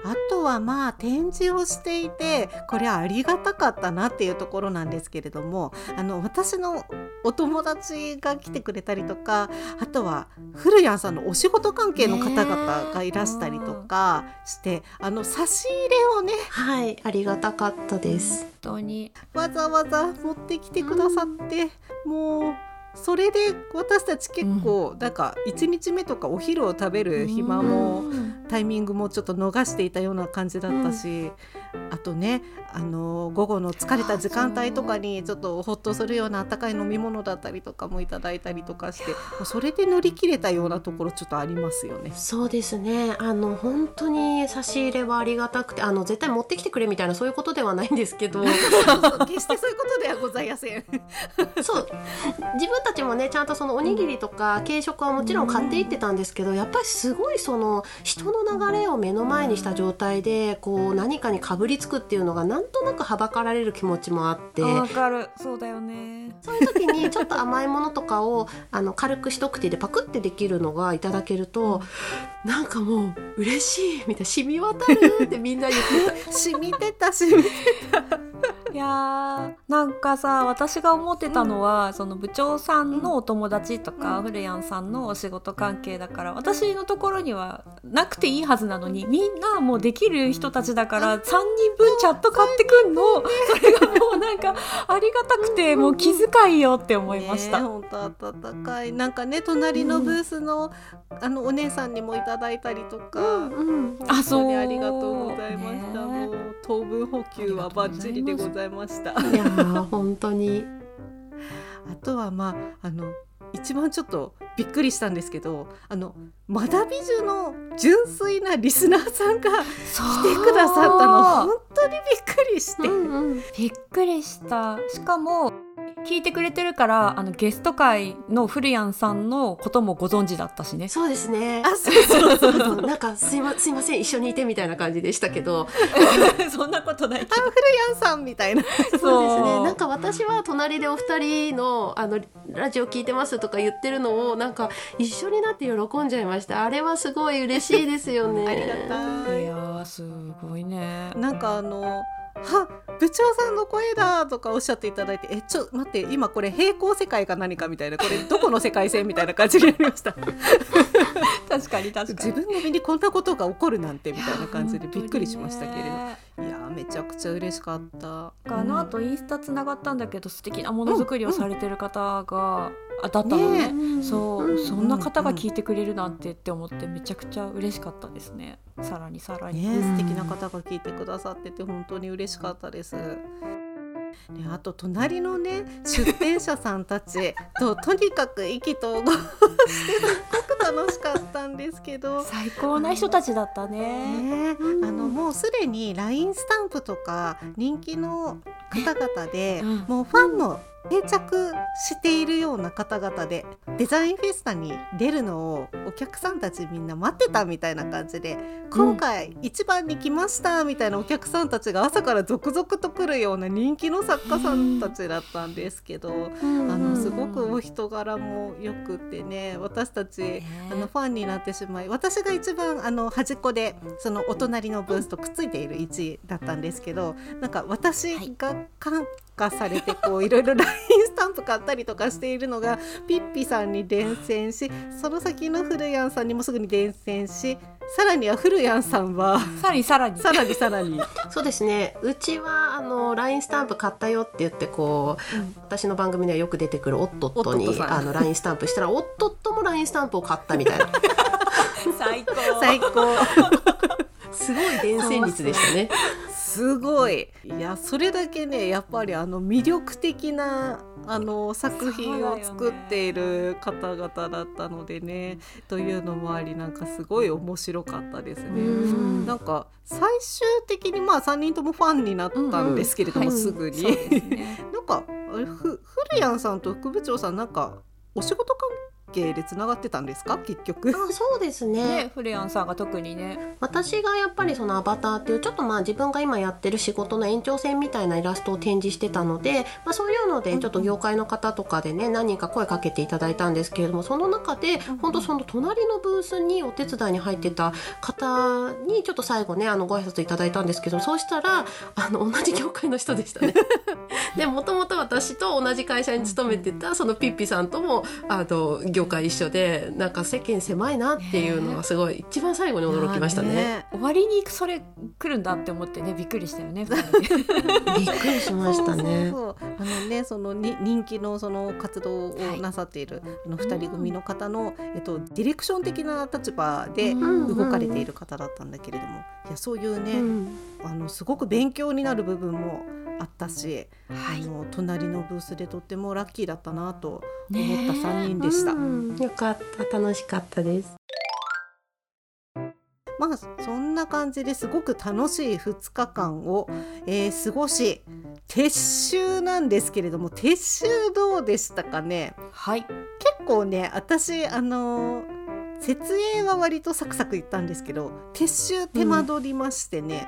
あとはまあ展示をしていてこれはありがたかったなっていうところなんですけれどもあの私のお友達が来てくれたりとかあとは古谷さんのお仕事関係の方々がいらしたりとかして、あの差し入れをねはい、ありがたかったです。本当にわざわざ持ってきてくださって、もうそれで私たち結構、なんか1日目とかお昼を食べる暇も。うんタイミングもちょっと逃していたような感じだったし、あとねあの午後の疲れた時間帯とかにちょっとほっとするような温かい飲み物だったりとかもいただいたりとかしてそれで乗り切れたようなところちょっとありますよね。そうですね。あの本当に差し入れはありがたくて、あの絶対持ってきてくれみたいなそういうことではないんですけど、決してそういうことではございません。そう自分たちもねちゃんとそのおにぎりとか軽食はもちろん買っていってたんですけど、やっぱりすごいその人の流れを目の前にした状態でこう何かにかぶりつくっていうのがなんとなくはばかられる気持ちもあって。わかるそうだよねそういう時にちょっと甘いものとかをあの軽く一口でパクってできるのがいただけるとなんかもう嬉しいみたいな染み渡るってみんな言ってた。染みてた染みていやー。なんかさ私が思ってたのは、その部長さんのお友達とか、フルヤンさんのお仕事関係だから私のところにはなくていいはずなのにみんなもうできる人たちだから3人分チャット買ってくんの？それがもうなんか ありがたくてもう気遣いよって思いました。本当温かい。なんかね隣のブースの、あのお姉さんにもいただいたりとか。うんあそう本当にありがとうございました。ねもう糖分補給はバッチリでございました。いやー本当にあとはまああの一番ちょっとびっくりしたんですけど、あのマダビジュの純粋なリスナーさんが来てくださったの本当にびっくりして。うんびっくりしたしかも聞いてくれてるからあのゲスト会のフルヤンさんのこともご存知だったしねそうですね。あ、そうそうそう。あ のなんかすいますいません一緒にいてみたいな感じでしたけど そんなことないけあ、古谷さんみたいな。そうですねなんか私は隣でお二人のあのラジオ聞いてますとか言ってるのをなんか一緒になって喜んじゃいましたあれはすごい嬉しいですよね ありがたい。いやーすごいねなんかあの。は部長さんの声だとかおっしゃっていただいてえちょ待って今これ平行世界か何かみたいなこれどこの世界線みたいな感じになりました。確かに確自分の身にこんなことが起こるなんてみたいな感じでびっくりしましたけれど、いやーめちゃくちゃ嬉しかった。あの後インスタつながったんだけど素敵なものづくりをされてる方が、あだったのね。ねそう、うんそんな方が聞いてくれるなんてって思ってめちゃくちゃ嬉しかったです。ねさらにさらに、ね、うん素敵な方が聞いてくださってて本当に嬉しかったです。ね、あと隣のね出店者さんたちととにかく意気投合してすっごく楽しかったんですけど。最高な人たちだったね。ね、あのもうすでに LINE スタンプとか人気の方々で、うん。もうファンも定着しているような方々でデザインフェスタに出るのをお客さんたちみんな待ってたみたいな感じで今回一番に来ましたみたいなお客さんたちが朝から続々と来るような人気の作家さんたちだったんですけど、あのすごくお人柄もよくってね私たちあのファンになってしまい私が一番あの端っこでそのお隣のブースとくっついている位置だったんですけどなんか私が感化されてこういろいろ LINE スタンプ買ったりとかしているのがピッピさんに伝染しその先のフルヤンさんにもすぐに伝染しさらにはフルヤンさんはさらにさらに。さらにさらに。そうですね。うちはあの LINE スタンプ買ったよって言ってこう、私の番組にはよく出てくるおっとっとにあの LINE スタンプしたらおっとっとも LINE スタンプを買ったみたいな。最高。最高。すごい伝染率でしたね。すすごい。いやそれだけねやっぱりあの魅力的なあの作品を作っている方々だったのでねというのもありなんかすごい面白かったですね。うん。なんか最終的にまあ3人ともファンになったんですけれども、うんうんすぐに、ね。なんかふ古谷さんと副部長さんなんかお仕事関係でつながってたんですか？結局。あそうですね。ねフレアンさんが特にね。私がやっぱりそのアバターっていうちょっとまあ自分が今やってる仕事の延長線みたいなイラストを展示してたので、まあ、そういうのでちょっと業界の方とかでね何人か声かけていただいたんですけれどもその中で本当その隣のブースにお手伝いに入ってた方にちょっと最後ねあのご挨拶いただいたんですけどそうしたらあの同じ業界の人でしたね。でもともと私と同じ会社に勤めてたそのピッピさんともあの業界一緒でなんか世間狭いなっていうのがすごい一番最後に驚きましたね。終わりにそれ来るんだって思ってねびっくりしたよね びっくりしましたね。そうそうそう。あのねそのに人気のその活動をなさっている、あの二人組の方の、えっと、ディレクション的な立場でうん。動かれている方だったんだけれども、いやそういうね、うん。あのすごく勉強になる部分もあったし、はい。あの隣のブースでとってもラッキーだったなと思った3人でした。うん。よかった。楽しかったです。まあそんな感じですごく楽しい2日間を、えー過ごし撤収なんですけれども撤収どうでしたかね？はい。結構ね私あのー設営は割とサクサクいったんですけど撤収手間取りましてね、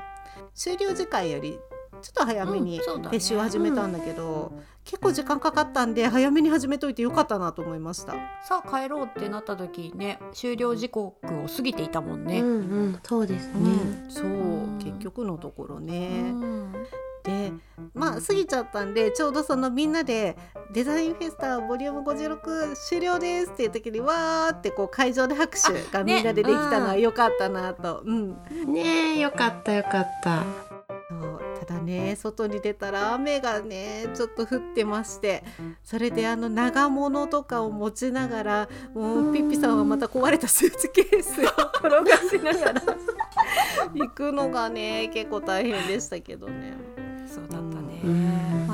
終了時間よりちょっと早めにうんそうだね。撤収を始めたんだけど、結構時間かかったんで早めに始めといてよかったなと思いました。さあ帰ろうってなった時ね終了時刻を過ぎていたもんね、うんうん。そうですね。そう、うん。結局のところうね。ん。でまあ過ぎちゃったんでちょうどそのみんなで「デザインフェスタボリューム56終了です」っていう時にわーってこう会場で拍手がみんなでできたのは良かったなと、うん。ねえよかったよかった。だね。外に出たら雨がねちょっと降ってまして。それであの長物とかを持ちながらもうピッピさんはまた壊れたスーツケースを転がしながら。行くのがね結構大変でしたけどね。そうだったね、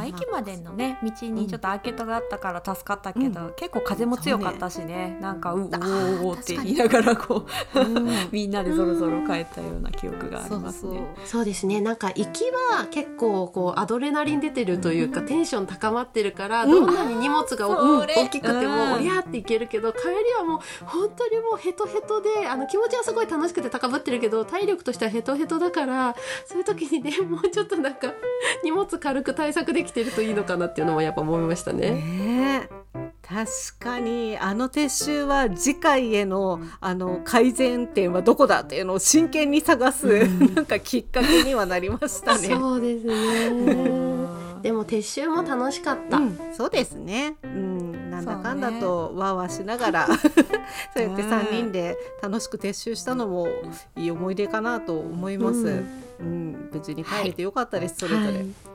あ、駅までのね道にちょっと開け戸があったから助かったけど、結構風も強かったしね。なんかうおあーおーって言いながらこう みんなでぞろぞろ帰ったような記憶がありますそうね。そう。ですね。なんか行きは結構こうアドレナリン出てるというか、テンション高まってるから、どんなに荷物が大きくても、うん。おりゃーっていけるけど帰りはもう本当にもうヘトヘトであの気持ちはすごい楽しくて高ぶってるけど体力としてはヘトヘトだからそういう時にねもうちょっとなんか荷物軽く対策できてるといいのかなっていうのもやっぱ思いましたね。ねえ確かにあの撤収は次回へのあの改善点はどこだっていうのを真剣に探す、なんかきっかけにはなりましたね。そうですね。でも撤収も楽しかった。うん、そうですね。うん、なんだかんだとわーわーしながら そうやって三人で楽しく撤収したのもいい思い出かなと思います。ううんん、無事に帰れてよかったです、それぞれ。はい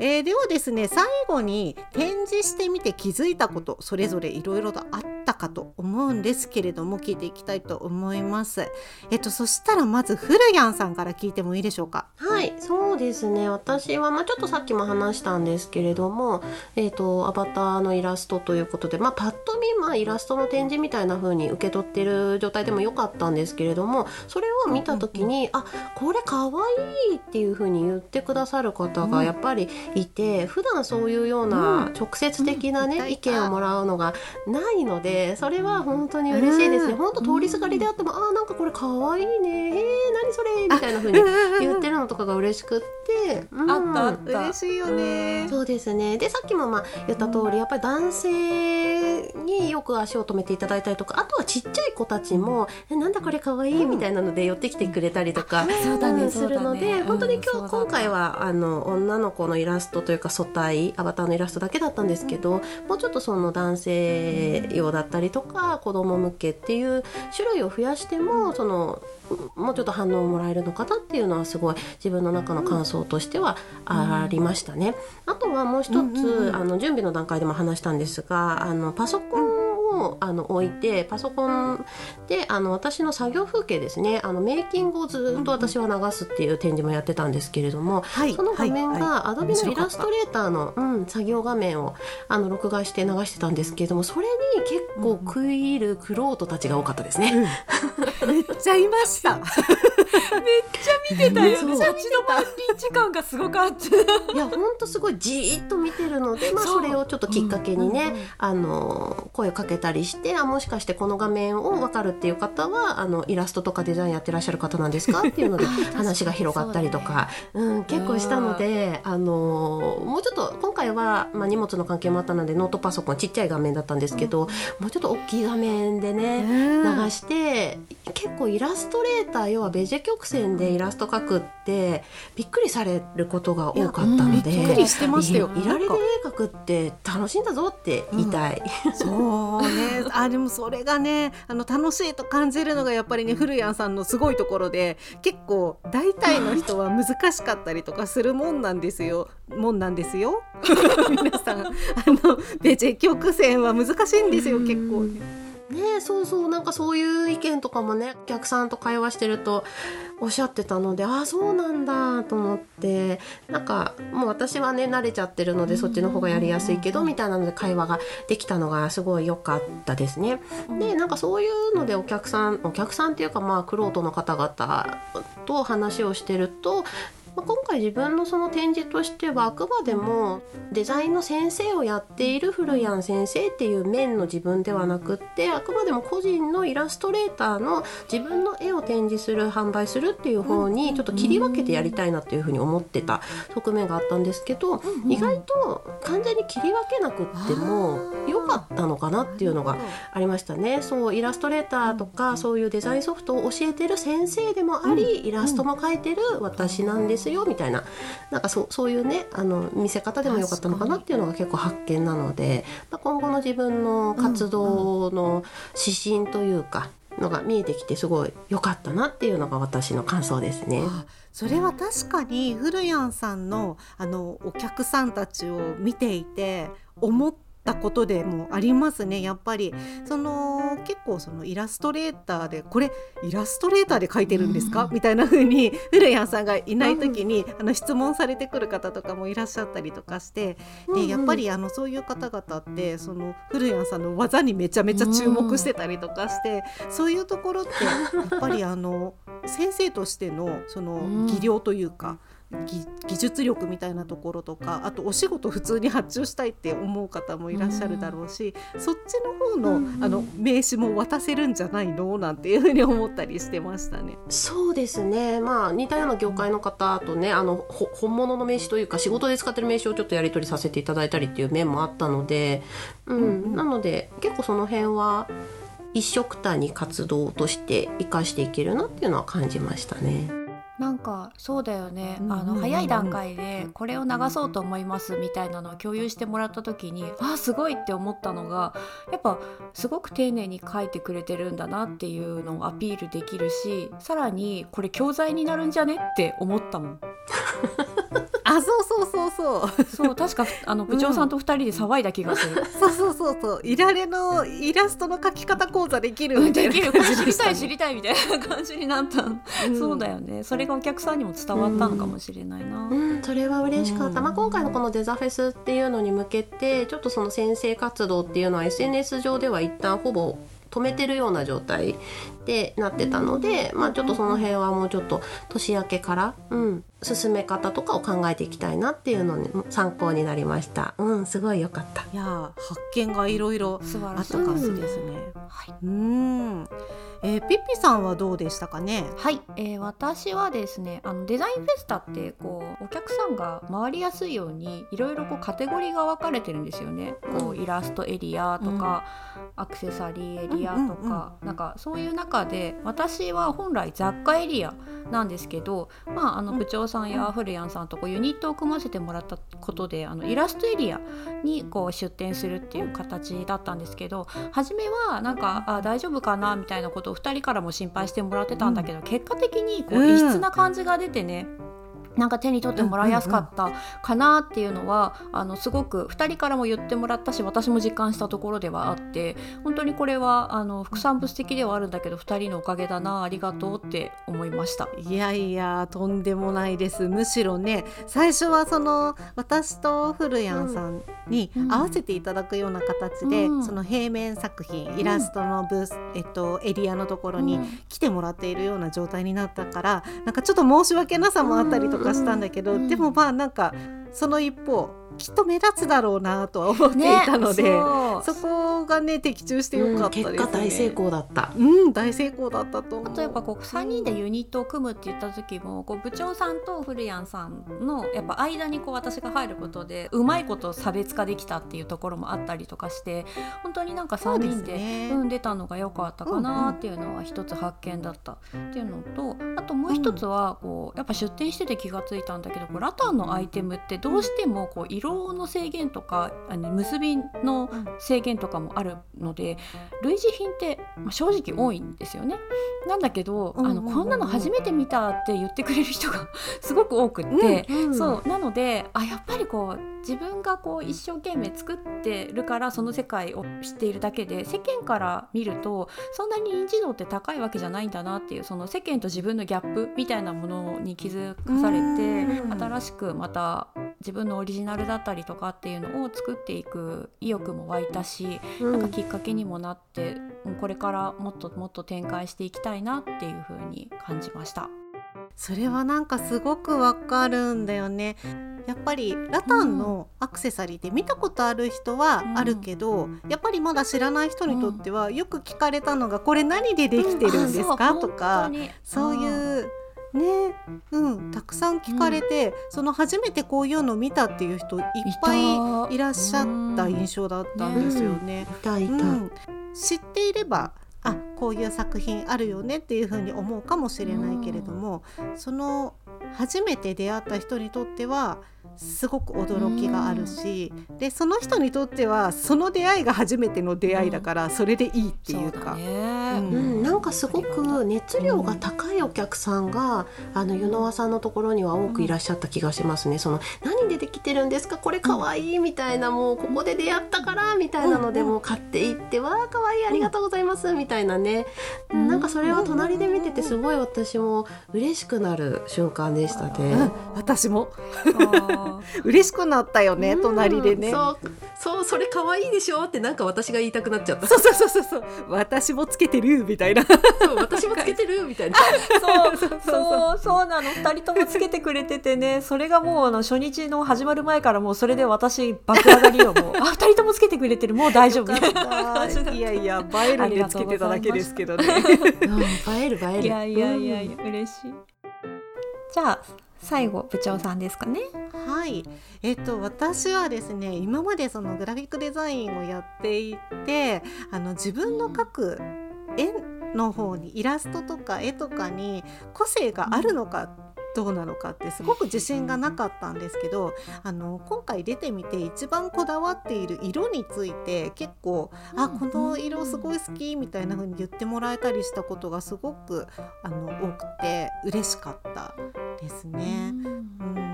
えーではですね最後に展示してみて気づいたことそれぞれいろいろとあったかと思うんですけれども聞いていきたいと思います。えっとそしたらまずフルヤンさんから聞いてもいいでしょうか？はい、そうですね。私は、まあ、ちょっとさっきも話したんですけれども、えっ、と、アバターのイラストということで、まあ、パッと見、まあ、イラストの展示みたいな風に受け取ってる状態でもよかったんですけれども、それを見た時に、あ、これ可愛いっていう風に言ってくださる方がやっぱりいて、普段そういうような直接的なね、うん。意見をもらうのがないので、それは本当に嬉しいですね。うん。本当通りすがりであっても、あ、なんかこれ可愛いね、えー、何それ？みたいな風に言ってるのとかが嬉しくって、うん。あったあった。嬉しいよね。そうですね。でさっきもまあ言った通りやっぱり男性によく足を止めていただいたりとかあとはちっちゃい子たちも「えなんだこれかわい？い」みたいなので寄ってきてくれたりとか、そうだね。うんするので、ね。本当に今日、今回はあの女の子のイラストというか素体アバターのイラストだけだったんですけど、もうちょっとその男性用だったりとか子供向けっていう種類を増やしてもそのもうちょっと反応をもらえるのかなっていうのはすごい自分の中の感想としてはありましたね。あとはもう一つ、あの準備の段階でも話したんですがあのパソコンをあの置いてパソコンであの私の作業風景ですね。あのメイキングをずっと私は流すっていう展示もやってたんですけれども、はいその画面はいがアドビのイラストレ面ーターの、うん、作業画面をあの録画して流してたんですけれどもそれに結構食い入るクロートたちが多かったですね。めっちゃいました見てたよ。そう。立ち止まり時間がすごかった。いや本当すごいじーっと見てるので、まあ、それをちょっときっかけにね、うんうんうん。あの声をかけたりしてあもしかしてこの画面を分かるっていう方はあのイラストとかデザインやってらっしゃる方なんですかっていうので 話が広がったりとか、うん、結構したのであのもうちょっと今回は、まあ、荷物の関係もあったのでノートパソコンちっちゃい画面だったんですけど、もうちょっと大きい画面でね、流して結構イラストレーター要はベジェ曲線でイラスト描くってびっくりされることが多かったので、うんびっくりしてましたよ。いいられで絵描くって楽しいんだぞって言いたい、そうね。あでもそれがねあの楽しいと感じるのがやっぱりね古谷さんのすごいところで結構大体の人は難しかったりとかするもんなんですよ。もんなんですよ。皆さん。あのベジェ曲線は難しいんですよ結構ね。ねそうそうなんかそういう意見とかもねお客さんと会話してるとおっしゃってたのでああそうなんだと思ってなんかもう私はね慣れちゃってるのでそっちの方がやりやすいけどみたいなので会話ができたのがすごい良かったですね。でなんかそういうのでお客さんお客さんっていうかまあクロートの方々と話をしてるとまあ今回自分のその展示としてはあくまでもデザインの先生をやっている古谷先生っていう面の自分ではなくってあくまでも個人のイラストレーターの自分の絵を展示する販売するっていう方にちょっと切り分けてやりたいなっていうふうに思ってた側面があったんですけど意外と完全に切り分けなくっても良かったのかなっていうのがありましたね。そうイラストレーターとかそういうデザインソフトを教えてる先生でもあり、イラストも描いてる私なんですよみたいななんかそうそういうねあの見せ方でもよかったのかなっていうのが結構発見なので、まあ、今後の自分の活動の指針というかのが見えてきてすごい良かったなっていうのが私の感想ですね。あそれは確かに古谷さんのあのお客さんたちを見ていて思ったことでもありますね。やっぱり。その結構そのイラストレーターでこれイラストレーターで描いてるんですか、みたいな風に 古谷さんがいない時に、あの質問されてくる方とかもいらっしゃったりとかして。でやっぱりあのそういう方々ってその古谷さんの技にめちゃめちゃ注目してたりとかして、そういうところってやっぱりあの先生としてのその技量というか。技技術力みたいなところとかあとお仕事普通に発注したいって思う方もいらっしゃるだろうし、そっちの方の,、あの名刺も渡せるんじゃないのなんていうふうに思ったりしてましたね。そうですねまあ似たような業界の方とねあのほ本物の名刺というか仕事で使ってる名刺をちょっとやり取りさせていただいたりっていう面もあったので、うんなので結構その辺は一緒くたに活動として生かしていけるなっていうのは感じましたね。なんかそうだよね、うんうんうん。あの早い段階でこれを流そうと思いますみたいなのを共有してもらった時にあすごいって思ったのがやっぱすごく丁寧に書いてくれてるんだなっていうのをアピールできるしさらにこれ教材になるんじゃねって思ったもん。あそうそうそうそう。そう確かあの部長さんと二人で騒いだ気がする。そうそうそうそう。いられのイラストの描き方講座できるうんみたいできる。な感じ知りたい知。りたいみたいな感じになった、うん。そうだよね。それがお客さんにも伝わったのかもしれないな、うん、それは嬉しかった、うん。まあ、今回のこのデザフェスっていうのに向けてちょっとその先生活動っていうのは SNS 上では一旦ほぼ止めてるような状態でなってたので、まあ、ちょっとその辺はもうちょっと年明けから、うん、進め方とかを考えていきたいなっていうのに参考になりました。うん、すごい良かった。いやー発見がいろいろ素晴らしたいですね。はい、うん、えー、ピッピさんはどうでしたかね？はいえー私はですねあのデザインフェスタってこうお客さんが回りやすいようにいろいろこうカテゴリーが分かれてるんですよね。こうイラストエリアとか、アクセサリーエリアとか、なんかそういう中で私は本来雑貨エリアなんですけど、まあ、あのうん。部長さんや古谷さんとこうユニットを組ませてもらったことであのイラストエリアにこう出展するっていう形だったんですけど初めはなんかあ大丈夫かなみたいなことを2人からも心配してもらってたんだけど、結果的にこううん異質な感じが出てね、なんか手に取ってもらいやすかったかなっていうのは、あのすごく2人からも言ってもらったし私も実感したところではあって本当にこれはあの副産物的ではあるんだけど2人のおかげだなありがとうって思いました。いやいやとんでもないです。むしろね最初はその私と古谷さんに合わせていただくような形で、うん。その平面作品イラストのブース、えっと、エリアのところに来てもらっているような状態になったからなんかちょっと申し訳なさもあったりとかしたんだけど、うんでもまあなんかその一方きっと目立つだろうなとは思っていたので、そうそこがね的中してよかったですね。結果大成功だった。うん大成功だったと。あとやっぱこう3人でユニットを組むって言った時もこう部長さんと古谷さんのやっぱ間にこう私が入ることでうまいこと差別化できたっていうところもあったりとかして本当になんか3人そうでうん、出たのが良かったかなっていうのは一つ発見だったっていうのとあともう一つはこうやっぱ出店してて気がついたんだけどこうラタンのアイテムってどうしてもこう色の制限とかあの結びの制限とかもあるので類似品ってまあ正直多いんですよね。なんだけど、あのこんなの初めて見たって言ってくれる人が すごく多くって、うんうんそうなのであやっぱりこう自分がこう一生懸命作ってるからその世界を知っているだけで世間から見るとそんなに認知度って高いわけじゃないんだなっていうその世間と自分のギャップみたいなものに気づかされてうん新しくまた自分のオリジナルだったりとかっていうのを作っていく意欲も湧いたし、うん。なんかきっかけにもなってうんこれからもっともっと展開していきたいなっていう風に感じました。それはなんかすごくわかるんだよね。やっぱりラタンのアクセサリーで見たことある人はあるけど、やっぱりまだ知らない人にとってはよく聞かれたのがこれ何でできてるんですか、とかそうういうね。うん。たくさん聞かれて、その初めてこういうの見たっていう人いっぱいいらっしゃった印象だったんですよね。知っていればあこういう作品あるよねっていうふうに思うかもしれないけれども、その初めて出会った人にとってはすごく驚きがあるし、でその人にとってはその出会いが初めての出会いだからそれでいいっていうか。そうだね。うん。うん、なんかすごく熱量が高いお客さんが、あの湯の輪さんのところには多くいらっしゃった気がしますね。その何でできてるんですか？これ可愛いみたいなもうここで出会ったからみたいなのでうん。うんもう買っていってわあ可愛いありがとうございますみたいなね、うん。なんかそれは隣で見ててすごい私も嬉しくなる瞬間でしたね。うん。私も 嬉しくなったよね、うん隣でね。そうそうそれ可愛いでしょってなんか私が言いたくなっちゃった。そうそうそうそうそう私もつけてるみたいな。そう私もつけてる？みたいな。そうそうそうそうなの2人ともつけてくれててねそれがもうあの初日の始まる前からもうそれで私爆上がりよもう あ2人ともつけてくれてるもう大丈夫いやいや映えるんでつけてただけですけどね。うん映える映える。いやいやいやいや嬉しいじゃあ最後部長さんですかね。はい、えっと私はですね今までそのグラフィックデザインをやっていてあの自分の描く絵の方にイラストとか絵とかに個性があるのかどうなのかってすごく自信がなかったんですけどあの今回出てみて一番こだわっている色について結構「あこの色すごい好き」みたいな風に言ってもらえたりしたことがすごくあの多くて嬉しかったですね。うん、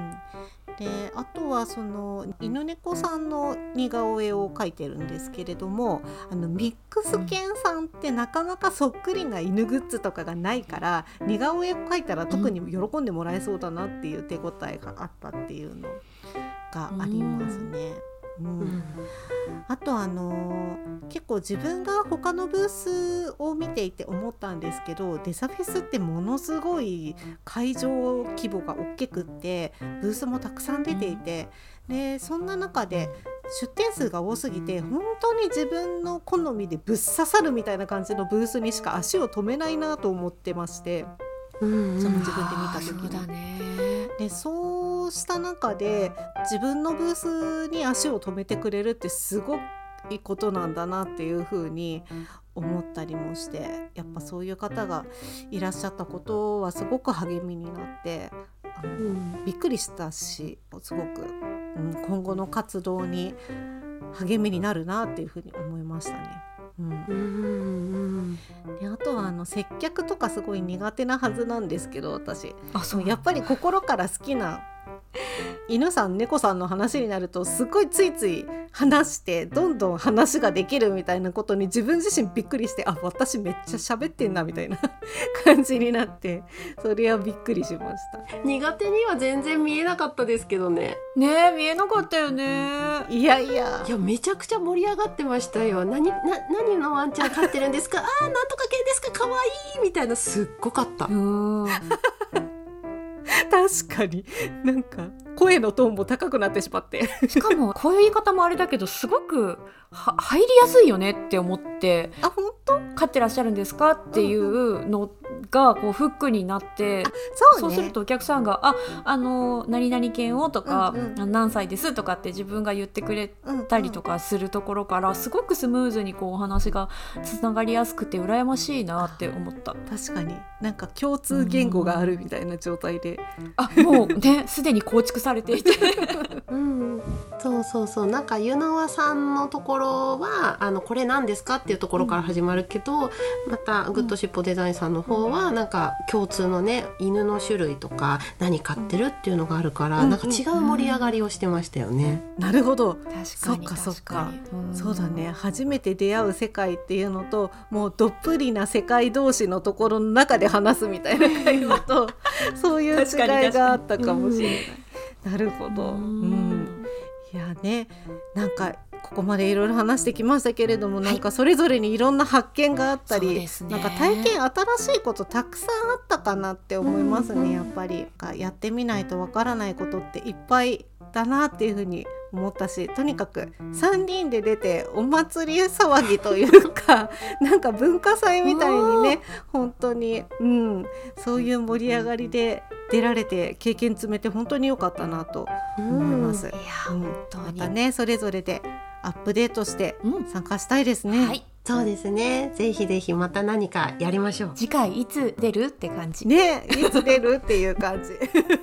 であとはその犬猫さんの似顔絵を描いてるんですけれどもあのミックス犬さんってなかなかそっくりな犬グッズとかがないから似顔絵を描いたら特に喜んでもらえそうだなっていう手応えがあったっていうのがありますね。うん。うん。あとあのー結構自分が他のブースを見ていて思ったんですけどデザフェスってものすごい会場規模が大きくってブースもたくさん出ていてでそんな中で出店数が多すぎて本当に自分の好みでぶっ刺さるみたいな感じのブースにしか足を止めないなと思ってまして。うんその自分で見た時にそうした中で自分のブースに足を止めてくれるってすごいことなんだなっていうふうに思ったりもしてやっぱそういう方がいらっしゃったことはすごく励みになってあのうん。びっくりしたしすごく、うん、今後の活動に励みになるなっていうふうに思いましたね。うん。うんうんであとはあの接客とかすごい苦手なはずなんですけど私。あそうやっぱり心から好きな犬さん猫さんの話になるとすごいついつい話してどんどん話ができるみたいなことに自分自身びっくりしてあ私めっちゃ喋ってんなみたいな 感じになってそれはびっくりしました。苦手には全然見えなかったですけどね。ねえ見えなかったよね。いやいや。いやめちゃくちゃ盛り上がってましたよ。何な何のワンちゃん飼ってるんですか？あーなんとか系ですか？可愛いみたいな。すっごかった。うん確かに。なんか声のトーンも高くなってしまって。しかもこういう言い方もあれだけどすごくは入りやすいよねって思ってあ本当？飼ってらっしゃるんですかっていうのがこうフックになってそうね。そうするとお客さんが「ああの何々犬を」とか、うんうん。あ何歳です」とかって自分が言ってくれうんたりとかするところからすごくスムーズにこうお話がつながりやすくて羨ましいなって思った。確かに。なんか共通言語があるみたいな状態で。あもうね すでに構築されていて。うん、そうそうそう。なんか湯縄さんのところはあのこれ何ですかっていうところから始まるけど、またグッドシッポデザインさんの方はなんか共通のね犬の種類とか何飼ってるっていうのがあるから、うんなんか違う盛り上がりをしてましたよね。なるほど。確そっかそっか。に。そうだね。初めて出会う世界っていうのともうどっぷりな世界同士のところの中で話すみたいな会話と そういう違いがあったかもしれない。なるほど、ううん。ん、いやねなんかここまでいろいろ話してきましたけれども、なんかそれぞれにいろんな発見があったり、ですね。なんか体験新しいことたくさんあったかなって思いますね、やっぱり。やってみないとわからないことっていっぱいだなっていうふうに思ったしとにかく3人で出てお祭り騒ぎというか なんか文化祭みたいにね本当に、うん、そういう盛り上がりで出られて経験積めて本当に良かったなと思います。いやうん。本当に。またねそれぞれでアップデートしてうん。参加したいですね。はいそうですね。ぜひぜひまた何かやりましょう。次回いつ出るって感じ。ねいつ出るっていう感じ。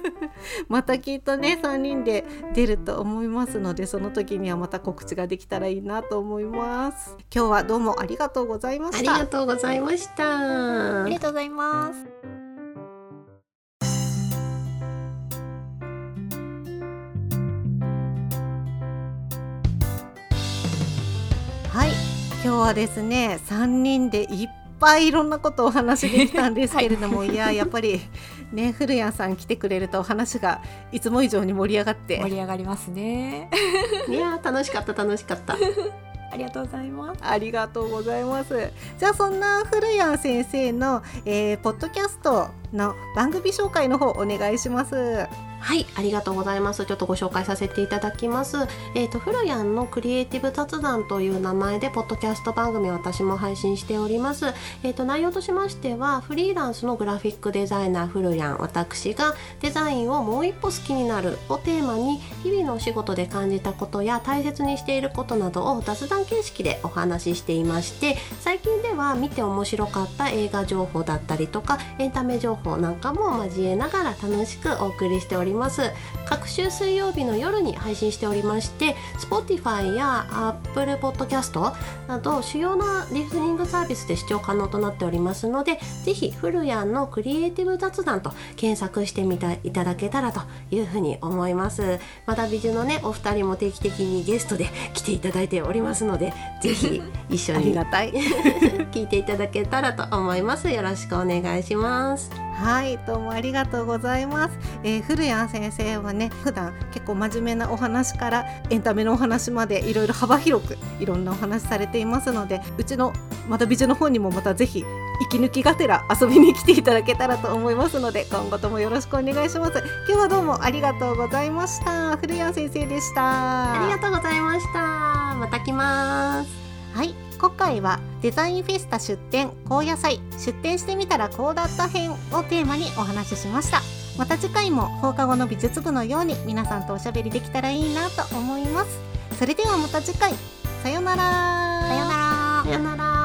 またきっとね3人で出ると思いますのでその時にはまた告知ができたらいいなと思います。今日はどうもありがとうございまありしたがとうございました。ありがとうございます今日はですね3人でいっぱいいろんなことをお話しできたんですけれども、い、ややっぱりね古谷さん来てくれるとお話がいつも以上に盛り上がって盛り上がりますね いやー楽しかった楽しかった。ありがとうございますありがとうございます。じゃあそんな古谷先生の、えーポッドキャストの番組紹介の方お願いします。はい、ありがとうございます。ちょっとご紹介させていただきます。えっ、と、フルヤンのクリエイティブ雑談という名前で、ポッドキャスト番組を私も配信しております。えっ、と、内容としましては、フリーランスのグラフィックデザイナーフルヤン、私がデザインをもう一歩好きになるをテーマに、日々のお仕事で感じたことや大切にしていることなどを雑談形式でお話ししていまして、最近では見て面白かった映画情報だったりとか、エンタメ情報なんかも交えながら楽しくお送りしております。各週水曜日の夜に配信しておりまして Spotify や Apple Podcast など主要なリスニングサービスで視聴可能となっておりますのでぜひフルヤンのクリエイティブ雑談と検索してみていただけたらというふうに思いますまた美女のねお二人も定期的にゲストで来ていただいておりますのでぜひ一緒ありにがたい。聞いていただけたらと思いますよろしくお願いしますはい、どうもありがとうございます。えー、古谷先生はね、普段結構真面目なお話からエンタメのお話までいろいろ幅広くいろんなお話されていますので、うちのまた美女の方にもまたぜひ息抜きがてら遊びに来ていただけたらと思いますので、今後ともよろしくお願いします。今日はどうもありがとうございました。古谷先生でした。ありがとうございましたまた来ますはい今回はデザインフェスタ出店高野菜出店してみたらこうだった編をテーマにお話ししました。また次回も放課後の美術部のように皆さんとおしゃべりできたらいいなと思います。それではまた次回。さようなら。さようなら